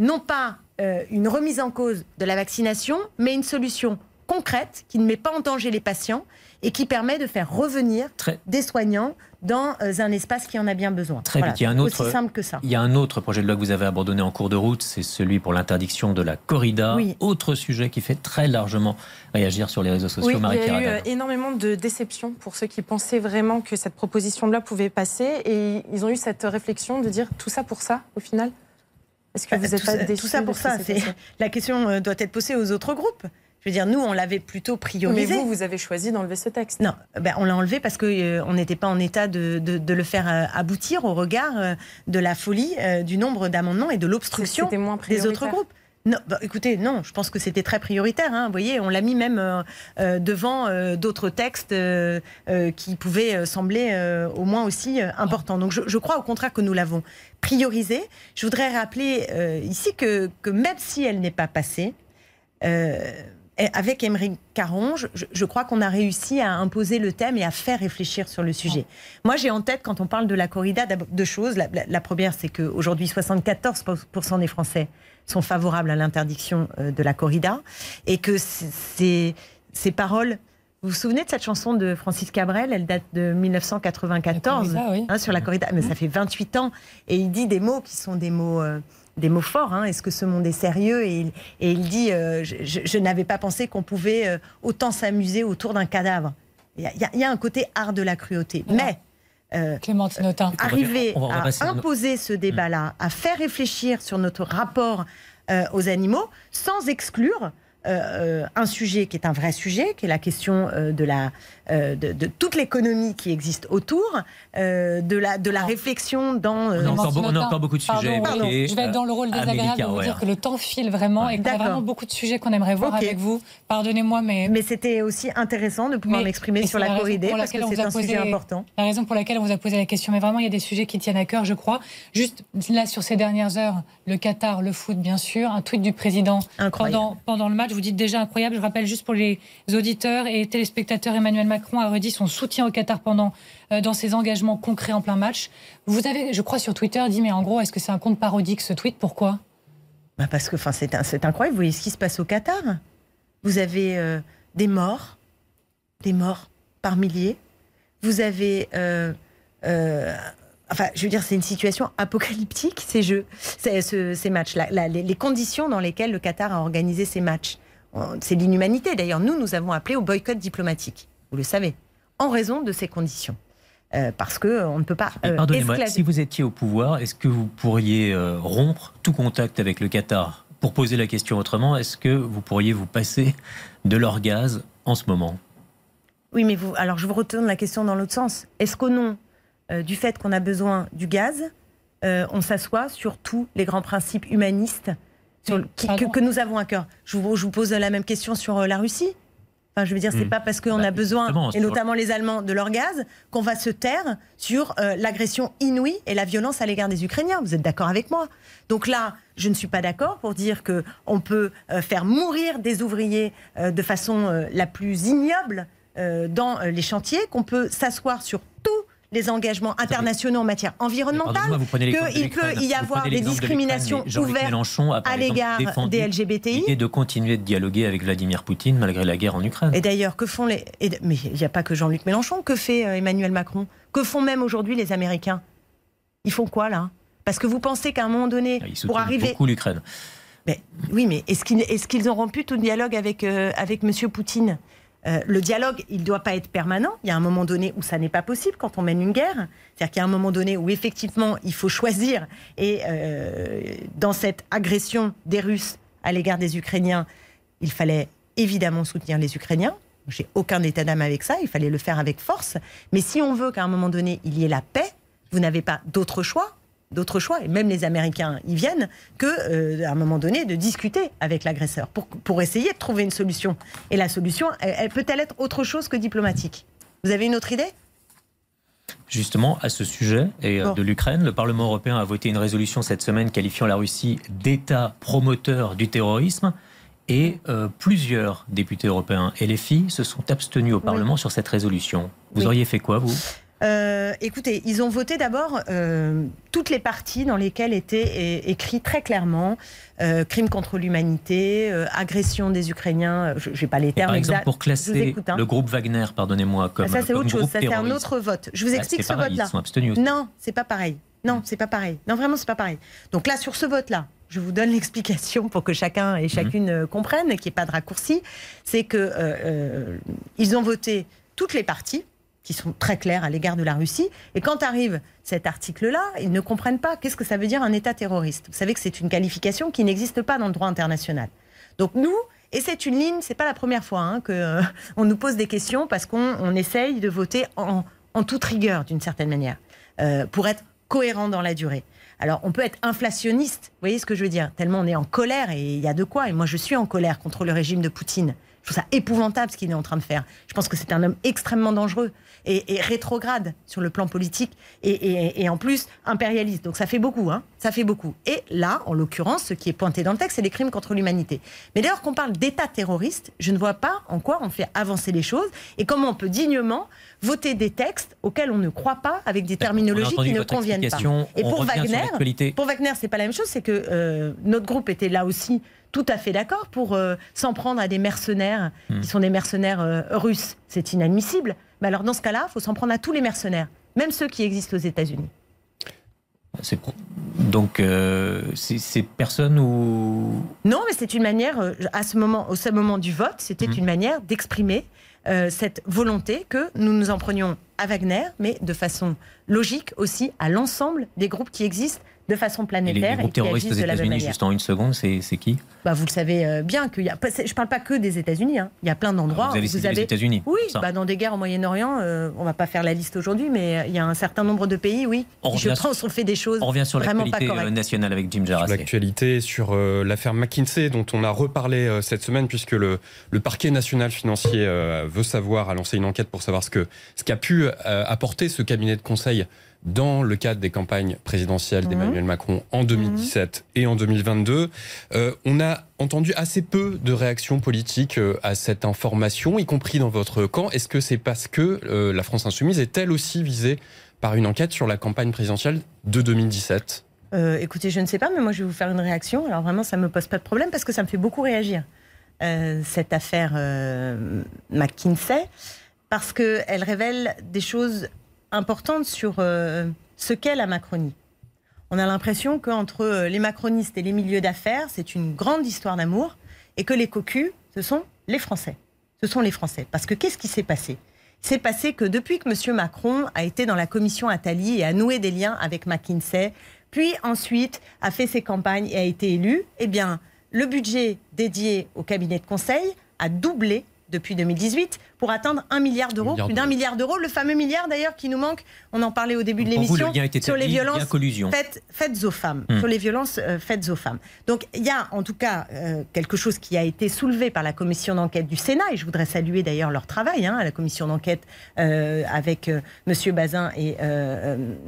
non pas euh, une remise en cause de la vaccination, mais une solution concrète qui ne met pas en danger les patients et qui permet de faire revenir des soignants dans euh, un espace qui en a bien besoin. Très Il y a un autre, aussi simple que ça. Il y a un autre projet de loi que vous avez abandonné en cours de route, c'est celui pour l'interdiction de la corrida. Autre sujet qui fait très largement réagir sur les réseaux sociaux. Oui, il y a eu euh, énormément de déceptions pour ceux qui pensaient vraiment que cette proposition de loi pouvait passer et ils ont eu cette réflexion de dire tout ça pour ça au final? Est-ce que bah, vous êtes pas déçus Tout ça pour ça. La question euh, doit être posée aux autres groupes. Je veux dire, nous, on l'avait plutôt priorisé. Mais vous, vous avez choisi d'enlever ce texte. Non, ben, on l'a enlevé parce qu'on euh, n'était pas en état de, de, le faire euh, aboutir au regard euh, de la folie du nombre d'amendements et de l'obstruction des autres groupes. Non, bah, écoutez, non, je pense que c'était très prioritaire. Hein. Vous voyez, on l'a mis même devant d'autres textes qui pouvaient sembler au moins aussi importants. Donc je, je, crois au contraire que nous l'avons priorisé. Je voudrais rappeler ici que, que, même si elle n'est pas passée, avec Émeric Caron, je, crois qu'on a réussi à imposer le thème et à faire réfléchir sur le sujet. Moi, j'ai en tête, quand on parle de la corrida, deux choses. La, première, c'est qu'aujourd'hui, 74% des Français sont favorables à l'interdiction euh, de la corrida. Et que ces, ces paroles. Vous vous souvenez de cette chanson de Francis Cabrel? Elle date de 1994 hein, sur la corrida, mais ça fait 28 ans. Et il dit des mots qui sont des mots euh, des mots forts. Hein. Est-ce que ce monde est sérieux? Et, il dit euh, Je, n'avais pas pensé qu'on pouvait euh, autant s'amuser autour d'un cadavre. Il y, a un côté art de la cruauté. Mais. Euh, arriver à imposer ce débat-là, à faire réfléchir sur notre rapport aux animaux, sans exclure euh, un sujet qui est un vrai sujet, qui est la question euh, de, la, euh, de, toute l'économie qui existe autour, de, la, de la réflexion dans... on, a encore, beaucoup de sujets. je vais être dans le rôle désagréable de vous dire que le temps file vraiment et qu'il y a vraiment beaucoup de sujets qu'on aimerait voir avec vous. Pardonnez-moi, mais... Mais c'était aussi intéressant de pouvoir m'exprimer sur la corridée parce que c'est un sujet important. La raison pour laquelle on vous a posé la question, mais vraiment, il y a des sujets qui tiennent à cœur, je crois. Juste là, sur ces dernières heures, le Qatar, le foot, bien sûr, un tweet du président pendant, pendant le match vous dites déjà incroyable. Je rappelle juste pour les auditeurs et téléspectateurs, Emmanuel Macron a redit son soutien au Qatar pendant euh, dans ses engagements concrets en plein match. Vous avez, je crois, sur Twitter dit, mais en gros, est-ce que c'est un compte parodique ce tweet? Pourquoi? Bah Parce que c'est incroyable. Vous voyez ce qui se passe au Qatar? Vous avez euh, des morts, des morts par milliers. Vous avez euh, Enfin, je veux dire, c'est une situation apocalyptique, ces jeux, ces, matchs, les, conditions dans lesquelles le Qatar a organisé ces matchs. C'est l'inhumanité. D'ailleurs, nous, nous avons appelé au boycott diplomatique, vous le savez, en raison de ces conditions. Euh, parce qu'on ne peut pas. Euh, Pardonnez-moi, si vous étiez au pouvoir, est-ce que vous pourriez euh, rompre tout contact avec le Qatar? Pour poser la question autrement, est-ce que vous pourriez vous passer de leur gaz en ce moment? Oui, mais vous. Alors, je vous retourne la question dans l'autre sens. Est-ce qu'au nom euh, du fait qu'on a besoin du gaz, euh, on s'assoit sur tous les grands principes humanistes que, nous avons à cœur. Je vous, pose la même question sur euh, la Russie. Enfin, je veux dire, c'est Mm. pas parce qu'on Bah, a besoin, justement, et notamment les Allemands, de leur gaz, qu'on va se taire sur euh, l'agression inouïe et la violence à l'égard des Ukrainiens. Vous êtes d'accord avec moi? Donc là, je ne suis pas d'accord pour dire que on peut euh, faire mourir des ouvriers euh, de façon euh, la plus ignoble euh, dans euh, les chantiers, qu'on peut s'asseoir sur les engagements internationaux en matière environnementale, qu'il peut y avoir des de discriminations ouvertes à l'égard des LGBTI. l'idée de continuer de dialoguer avec Vladimir Poutine malgré la guerre en Ukraine. Et d'ailleurs, que font les. et- mais il n'y a pas que Jean-Luc Mélenchon. Que fait euh, Emmanuel Macron? Que font même aujourd'hui les Américains? Ils font quoi là? Parce que vous pensez qu'à un moment donné, Ah, pour arriver. beaucoup l'Ukraine. Mais, oui, mais est-ce qu'ils est qu'ils ont rompu tout dialogue avec, euh, avec M. Poutine? Euh, le dialogue, il ne doit pas être permanent. Il y a un moment donné où ça n'est pas possible quand on mène une guerre. C'est-à-dire qu'il y a un moment donné où effectivement il faut choisir. Et euh, dans cette agression des Russes à l'égard des Ukrainiens, il fallait évidemment soutenir les Ukrainiens. J'ai aucun état d'âme avec ça. Il fallait le faire avec force. Mais si on veut qu'à un moment donné il y ait la paix, vous n'avez pas d'autre choix d'autres choix, et même les Américains y viennent, que euh, à un moment donné de discuter avec l'agresseur pour, pour essayer de trouver une solution. Et la solution, elle, elle peut-elle être autre chose que diplomatique? Vous avez une autre idée? Justement, à ce sujet et euh, Bon. de l'Ukraine, le Parlement européen a voté une résolution cette semaine qualifiant la Russie d'État promoteur du terrorisme. Et euh, plusieurs députés européens et les filles se sont abstenus au Parlement sur cette résolution. Vous Oui. auriez fait quoi, vous? Euh, écoutez, ils ont voté d'abord euh, toutes les parties dans lesquelles était écrit très clairement euh, crime contre l'humanité, euh, agression des Ukrainiens. Je n'ai pas les Et termes Par exemple, pour classer écoute, hein. le groupe Wagner, pardonnez-moi, comme, Ah, ça c'est autre chose. Ça c'est un autre vote. Je vous Bah, explique ce vote-là. Non, c'est pas pareil. Non, c'est pas pareil. Non, vraiment, c'est pas pareil. Donc là, sur ce vote-là, je vous donne l'explication pour que chacun et chacune euh, comprenne, qu'il n'y ait pas de raccourci. C'est que euh, euh, ils ont voté toutes les parties qui sont très claires à l'égard de la Russie. Et quand arrive cet article-là, ils ne comprennent pas qu'est-ce que ça veut dire un État terroriste. Vous savez que c'est une qualification qui n'existe pas dans le droit international. Donc nous, et c'est une ligne, c'est pas la première fois hein, que euh, nous pose des questions parce qu'on on essaye de voter en, en toute rigueur d'une certaine manière euh, pour être cohérent dans la durée. Alors on peut être inflationniste, vous voyez ce que je veux dire Tellement on est en colère et il y a de quoi. Et moi je suis en colère contre le régime de Poutine. Je trouve ça épouvantable ce qu'il est en train de faire. Je pense que c'est un homme extrêmement dangereux et, et rétrograde sur le plan politique et, et- et en plus impérialiste. Donc ça fait beaucoup, hein ça fait beaucoup. Et là, en l'occurrence, ce qui est pointé dans le texte, c'est les crimes contre l'humanité. Mais d'ailleurs, qu'on parle d'État terroriste, je ne vois pas en quoi on fait avancer les choses et comment on peut dignement voter des textes auxquels on ne croit pas avec des terminologies qui ne conviennent pas. Et pour Wagner, pour Wagner, c'est pas la même chose. C'est que euh, notre groupe était là aussi tout à fait d'accord pour euh, s'en prendre à des mercenaires Hmm. qui sont des mercenaires euh, russes. C'est inadmissible. Mais alors dans ce cas-là, il faut s'en prendre à tous les mercenaires, même ceux qui existent aux États-Unis. Donc, euh, c'est c'est personne ou Non, mais c'est une manière, euh, à ce moment, au ce moment du vote, c'était Mhm. une manière d'exprimer euh, cette volonté que nous nous en prenions à Wagner, mais de façon logique aussi à l'ensemble des groupes qui existent de façon et les, planétaire les groupes terroristes aux États-Unis, juste en une seconde, c'est qui? Bah, vous le savez euh, bien qu'il y a. pas- c'est- Je parle pas que des États-Unis. hein. Il y a plein d'endroits. Vous avez où cité les États-Unis. Oui, bah, dans des guerres au Moyen-Orient, euh, on va pas faire la liste aujourd'hui, mais il y a un certain nombre de pays, oui. On qui, je revient pense, ont fait des choses On revient sur vraiment pas l'actualité euh, nationale avec Jim Sur Jarassé. l'actualité, sur euh, l'affaire McKinsey, dont on a reparlé euh, cette semaine, puisque le, le parquet national financier euh, veut savoir, a lancé une enquête pour savoir ce que ce qu'a pu euh, apporter ce cabinet de conseil dans le cadre des campagnes présidentielles d'Emmanuel Macron en 2017 et en 2022. Euh, on a entendu assez peu de réactions politiques euh, à cette information, y compris dans votre camp. Est-ce que c'est parce que euh, la France insoumise est elle aussi visée par une enquête sur la campagne présidentielle de 2017 Euh, écoutez, je ne sais pas, mais moi je vais vous faire une réaction. Alors vraiment, ça me pose pas de problème parce que ça me fait beaucoup réagir cette affaire McKinsey parce qu'elle révèle des choses importantes sur euh, ce qu'est la Macronie. On a l'impression qu'entre euh, les macronistes et les milieux d'affaires, c'est une grande histoire d'amour et que les cocus, ce sont les Français. Ce sont les Français. Parce que qu'est-ce qui s'est passé? Il s'est passé que depuis que M. Macron a été dans la commission Attali et a noué des liens avec McKinsey, puis ensuite a fait ses campagnes et a été élu, eh bien, le budget dédié au cabinet de conseil a doublé depuis 2018 pour atteindre un milliard d'euros, plus d'un milliard d'euros, le fameux milliard d'ailleurs qui nous manque, on en parlait au début de l'émission, le sur les violences collusion. faites, faites aux femmes, Hmm. sur les violences euh, faites aux femmes. Donc il y a en tout cas euh, quelque chose qui a été soulevé par la commission d'enquête du Sénat, et je voudrais saluer d'ailleurs leur travail, hein, à la commission d'enquête euh, avec Monsieur Bazin et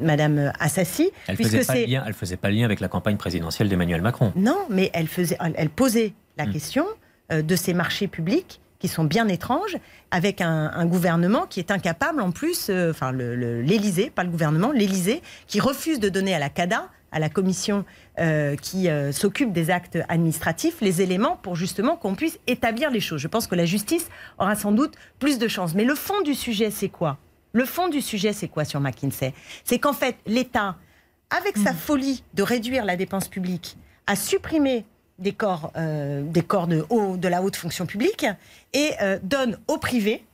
Madame Assassi, Elle puisque faisait pas lien, elle faisait pas le lien avec la campagne présidentielle d'Emmanuel Macron. non, mais elle, faisait, elle- elle posait la Hmm. question de ces marchés publics qui sont bien étranges, avec un, un gouvernement qui est incapable en plus, euh, enfin le- le- l'Élysée, pas le gouvernement, l'Élysée, qui refuse de donner à la CADA, à la commission euh, qui euh, s'occupe des actes administratifs, les éléments pour justement qu'on puisse établir les choses. Je pense que la justice aura sans doute plus de chances. Mais le fond du sujet, c'est quoi? Le fond du sujet, c'est quoi sur McKinsey? C'est qu'en fait, l'État, avec sa folie de réduire la dépense publique, a supprimé des corps, euh, des corps de, haut, de la haute fonction publique et euh, donne au privé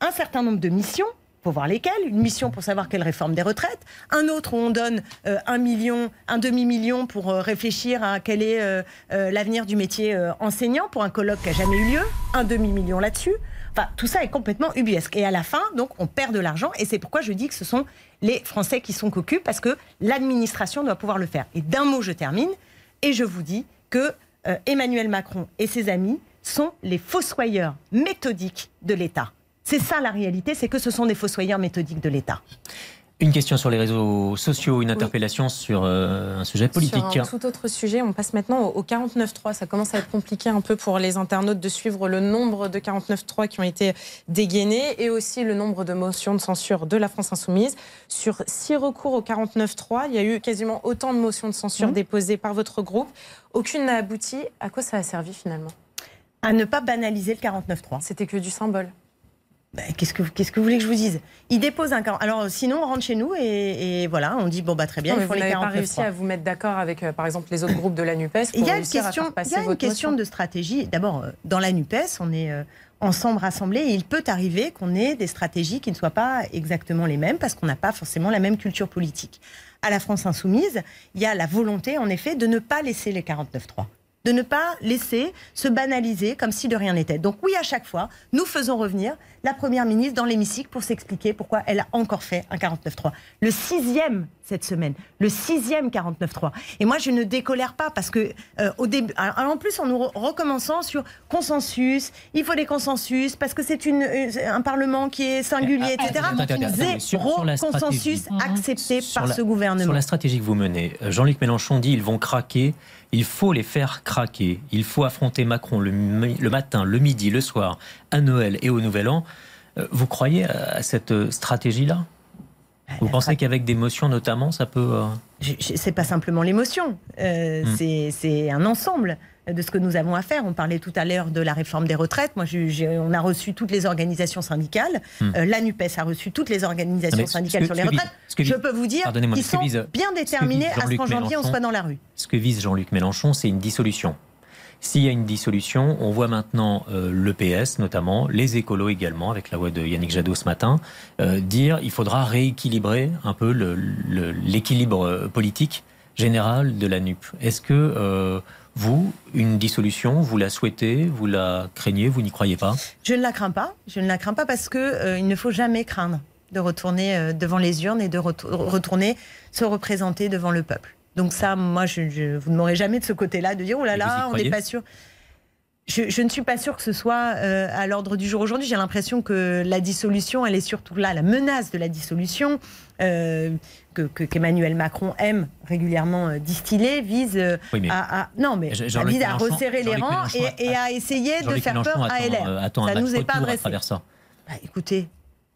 un certain nombre de missions. Pour voir lesquelles, une mission pour savoir quelle réforme des retraites, un autre où on donne euh, un million, un demi-million pour réfléchir à quel est l'avenir du métier enseignant pour un colloque qui n'a jamais eu lieu, un demi-million là-dessus. Enfin, tout ça est complètement ubuesque. Et à la fin, donc, on perd de l'argent. Et c'est pourquoi je dis que ce sont les Français qui sont cocus, parce que l'administration doit pouvoir le faire. Et d'un mot, je termine. Et je vous dis que euh, Emmanuel Macron et ses amis sont les fossoyeurs méthodiques de l'État. C'est ça la réalité, c'est que ce sont des fossoyeurs méthodiques de l'État. Une question sur les réseaux sociaux, une interpellation sur euh, un sujet politique. Sur un tout autre sujet, on passe maintenant au, au 49.3. Ça commence à être compliqué un peu pour les internautes de suivre le nombre de 49.3 qui ont été dégainés et aussi le nombre de motions de censure de la France Insoumise. Sur six recours au 49.3, il y a eu quasiment autant de motions de censure Mhm. déposées par votre groupe. Aucune n'a abouti. À quoi ça a servi finalement? À ne pas banaliser le 49.3. C'était que du symbole. Ben, qu'est-ce, que, qu'est-ce que vous voulez que je vous dise? Il dépose un 40. Alors sinon, on rentre chez nous et, et voilà, on dit bon bah très bien, Non, vous n'avez pas 49.3. réussi à vous mettre d'accord avec, euh, par exemple, les autres groupes de la NUPES pour Il y a une question, il y a une question motion. de stratégie. D'abord, euh, dans la NUPES, on est euh, ensemble rassemblés et il peut arriver qu'on ait des stratégies qui ne soient pas exactement les mêmes parce qu'on n'a pas forcément la même culture politique. À la France Insoumise, il y a la volonté, en effet, de ne pas laisser les 49.3 de ne pas laisser se banaliser comme si de rien n'était. Donc oui, à chaque fois, nous faisons revenir la Première ministre dans l'hémicycle pour s'expliquer pourquoi elle a encore fait un 49.3. Le sixième cette semaine, le sixième 49.3. Et moi, je ne décolère pas parce que euh, au début, en plus, en nous re- recommençant sur consensus, il faut des consensus parce que c'est une euh, un parlement qui est singulier, Ah, etc. attends, attends, attends, mais sur- Zéro sur la stratégie. consensus accepté Sur par la- ce gouvernement. Sur la stratégie que vous menez, euh, Jean-Luc Mélenchon dit ils vont craquer. Il faut les faire craquer. Il faut affronter Macron le, matin, le midi, le soir, à Noël et au Nouvel An. Euh, Vous croyez à cette euh, stratégie-là? Vous la pensez qu'avec des motions notamment, ça peut... euh, c'est pas simplement l'émotion, euh, Hmm. c'est- c'est un ensemble de ce que nous avons à faire. On parlait tout à l'heure de la réforme des retraites. Moi, je- on a reçu toutes les organisations syndicales. Hmm. Euh, la NUPES a reçu toutes les organisations Non, syndicales que- sur les vise- retraites. que je vise- peux vous dire qu'ils sont vise- bien déterminés vise à ce qu'en janvier, on soit dans la rue. Ce que vise Jean-Luc Mélenchon, c'est une dissolution. S'il y a une dissolution, on voit maintenant euh, le PS notamment, les écolos également, avec la voix de Yannick Jadot ce matin, euh, dire il faudra rééquilibrer un peu l'équilibre euh, politique général de la NUP. Est-ce que euh, vous, une dissolution, vous la souhaitez, vous la craignez, vous n'y croyez pas? Je ne la crains pas. Je ne la crains pas parce que euh, il ne faut jamais craindre de retourner euh, devant les urnes et de retou- retourner se représenter devant le peuple. Donc ça, moi, je, je- vous ne m'aurez jamais de ce côté-là de dire oh là là, on n'est pas sûr. Je, je ne suis pas sûre que ce soit euh, à l'ordre du jour aujourd'hui. J'ai l'impression que la dissolution, elle est surtout là, la menace de la dissolution euh, que que- qu'Emmanuel Macron aime régulièrement euh, distiller, vise euh, Oui, mais à, à- non mais Jean- vise à resserrer les rangs et, à essayer de faire peur à LR. euh, attend ça un nous est pas adressé. ça. Bah, écoutez,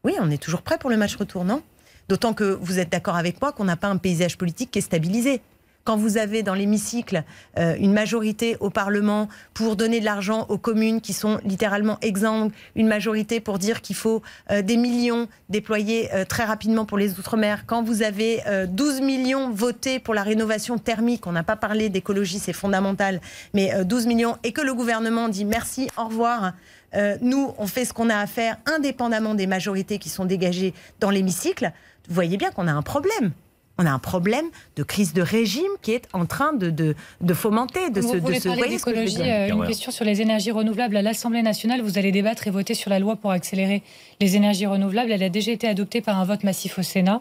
oui, on est toujours prêt pour le match retour, non? D'autant que vous êtes d'accord avec moi qu'on n'a pas un paysage politique qui est stabilisé. Quand vous avez dans l'hémicycle euh, une majorité au Parlement pour donner de l'argent aux communes qui sont littéralement exsangues, une majorité pour dire qu'il faut euh, des millions déployés euh, très rapidement pour les Outre-mer, quand vous avez euh, 12 millions votés pour la rénovation thermique, on n'a pas parlé d'écologie, c'est fondamental, mais euh, 12 millions, et que le gouvernement dit merci, au revoir, euh, nous, on fait ce qu'on a à faire indépendamment des majorités qui sont dégagées dans l'hémicycle, vous voyez bien qu'on a un problème. On a un problème de crise de régime qui est en train de, de, de fomenter, de vous se... voulez de se parler voyez ce que je euh, une question sur les énergies renouvelables. À l'Assemblée nationale, vous allez débattre et voter sur la loi pour accélérer les énergies renouvelables. Elle a déjà été adoptée par un vote massif au Sénat.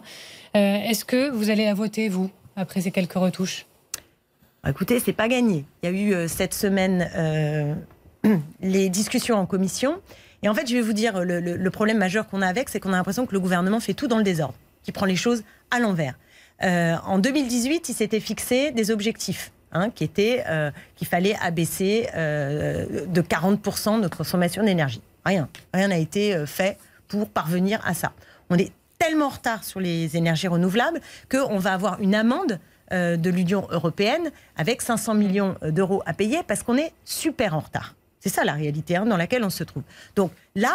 Euh, Est-ce que vous allez la voter, vous, après ces quelques retouches? Écoutez, c'est pas gagné. Il y a eu euh, cette semaine euh, les discussions en commission. Et en fait, je vais vous dire, le, le- le problème majeur qu'on a avec, c'est qu'on a l'impression que le gouvernement fait tout dans le désordre, qu'il prend les choses à l'envers. Euh, en 2018, il s'était fixé des objectifs. hein, qui étaient euh, qu'il fallait abaisser euh, de 40% notre consommation d'énergie. Rien. Rien n'a été euh, fait pour parvenir à ça. On est tellement en retard sur les énergies renouvelables qu'on va avoir une amende de l'Union européenne avec 500 millions d'euros à payer parce qu'on est super en retard. C'est ça la réalité hein, dans laquelle on se trouve. Donc là,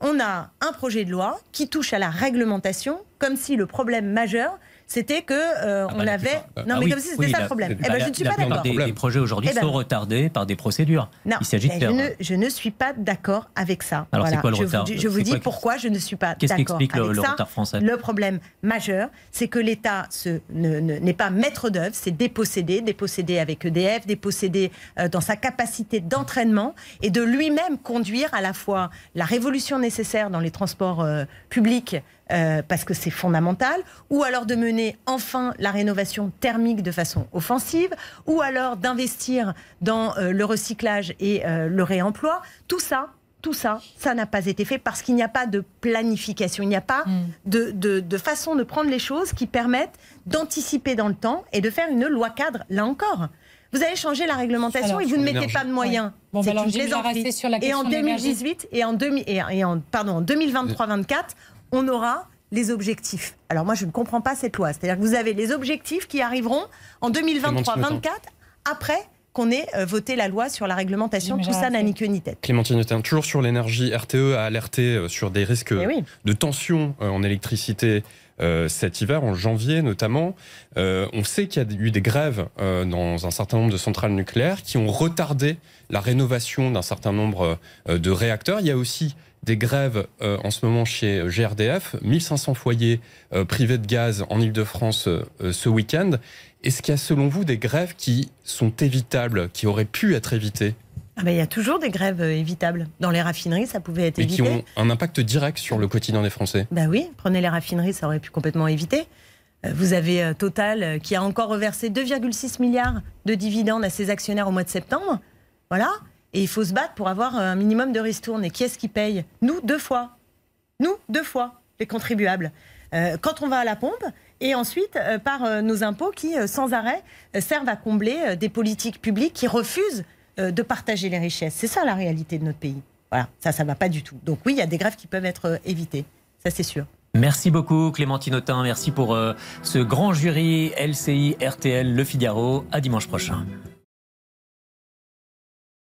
on a un projet de loi qui touche à la réglementation comme si le problème majeur c'était que euh, Ah bah, on la avait non Ah mais oui, comme si c'était oui, ça la- le problème. Eh bah, ben, la- je ne suis la pas d'accord. des, des projets aujourd'hui Eh ben, sont retardés par des procédures. Non, Il s'agit de je, ne, je ne suis pas d'accord avec ça. Alors, c'est quoi le je retard Vous, dis- je vous dis quoi- pourquoi je ne suis pas Qu'est-ce qui d'accord explique le, avec le ça. retard français? Le problème majeur, c'est que l'État se- ne- ne- n'est pas maître d'œuvre, c'est dépossédé, dépossédé avec EDF, dépossédé euh, dans sa capacité d'entraînement et de lui-même conduire à la fois la révolution nécessaire dans les transports euh, publics. Euh, parce que c'est fondamental, ou alors de mener enfin la rénovation thermique de façon offensive, ou alors d'investir dans euh, le recyclage et euh, le réemploi. Tout ça, tout ça, ça n'a pas été fait parce qu'il n'y a pas de planification, il n'y a pas Mm. de, de- de façon de prendre les choses qui permettent d'anticiper dans le temps et de faire une loi cadre, là encore. Vous allez changer la réglementation Alors, et vous ne mettez pas de moyens. Bon, bah C'est alors, une plaisanterie. Larassé, sur la Et en question de l'énergie. 2018 et en, 2000 et, et en pardon, en 2023-24, on aura les objectifs. Alors moi, je ne comprends pas cette loi. C'est-à-dire que vous avez les objectifs qui arriveront en 2023-24 après qu'on ait euh, voté la loi sur la réglementation. Tout ça n'a ni queue ni tête. Clémentine Autain, toujours sur l'énergie, RTE a alerté euh, sur des risques Eh oui. de tension euh, en électricité euh, cet hiver, en janvier notamment. Euh, on sait qu'il y a eu des grèves euh, dans un certain nombre de centrales nucléaires qui ont retardé la rénovation d'un certain nombre euh, de réacteurs. Il y a aussi des grèves euh, en ce moment chez GRDF, 1500 foyers euh, privés de gaz en Ile-de-France euh, euh, ce week-end. Est-ce qu'il y a selon vous des grèves qui sont évitables, qui auraient pu être évitées, Ah ben, il y a toujours des grèves euh, évitables. Dans les raffineries, ça pouvait être mais qui évité. ont un impact direct sur le quotidien des Français Ben oui, prenez les raffineries, ça aurait pu complètement éviter. Euh, Vous avez euh, Total euh, qui a encore reversé 2,6 milliards de dividendes à ses actionnaires au mois de septembre. Voilà. Et il faut se battre pour avoir euh, un minimum de ristourne. Et qui est-ce qui paye Nous, deux fois. Nous, deux fois, les contribuables. Euh, quand on va à la pompe, et ensuite euh, par nos impôts qui, sans arrêt, servent à combler des politiques publiques qui refusent de partager les richesses. C'est ça la réalité de notre pays. Voilà, ça, ça va pas du tout. Donc oui, il y a des grèves qui peuvent être évitées. Ça, c'est sûr. Merci beaucoup Clémentine Autain, merci pour ce grand jury LCI RTL Le Figaro. À dimanche prochain.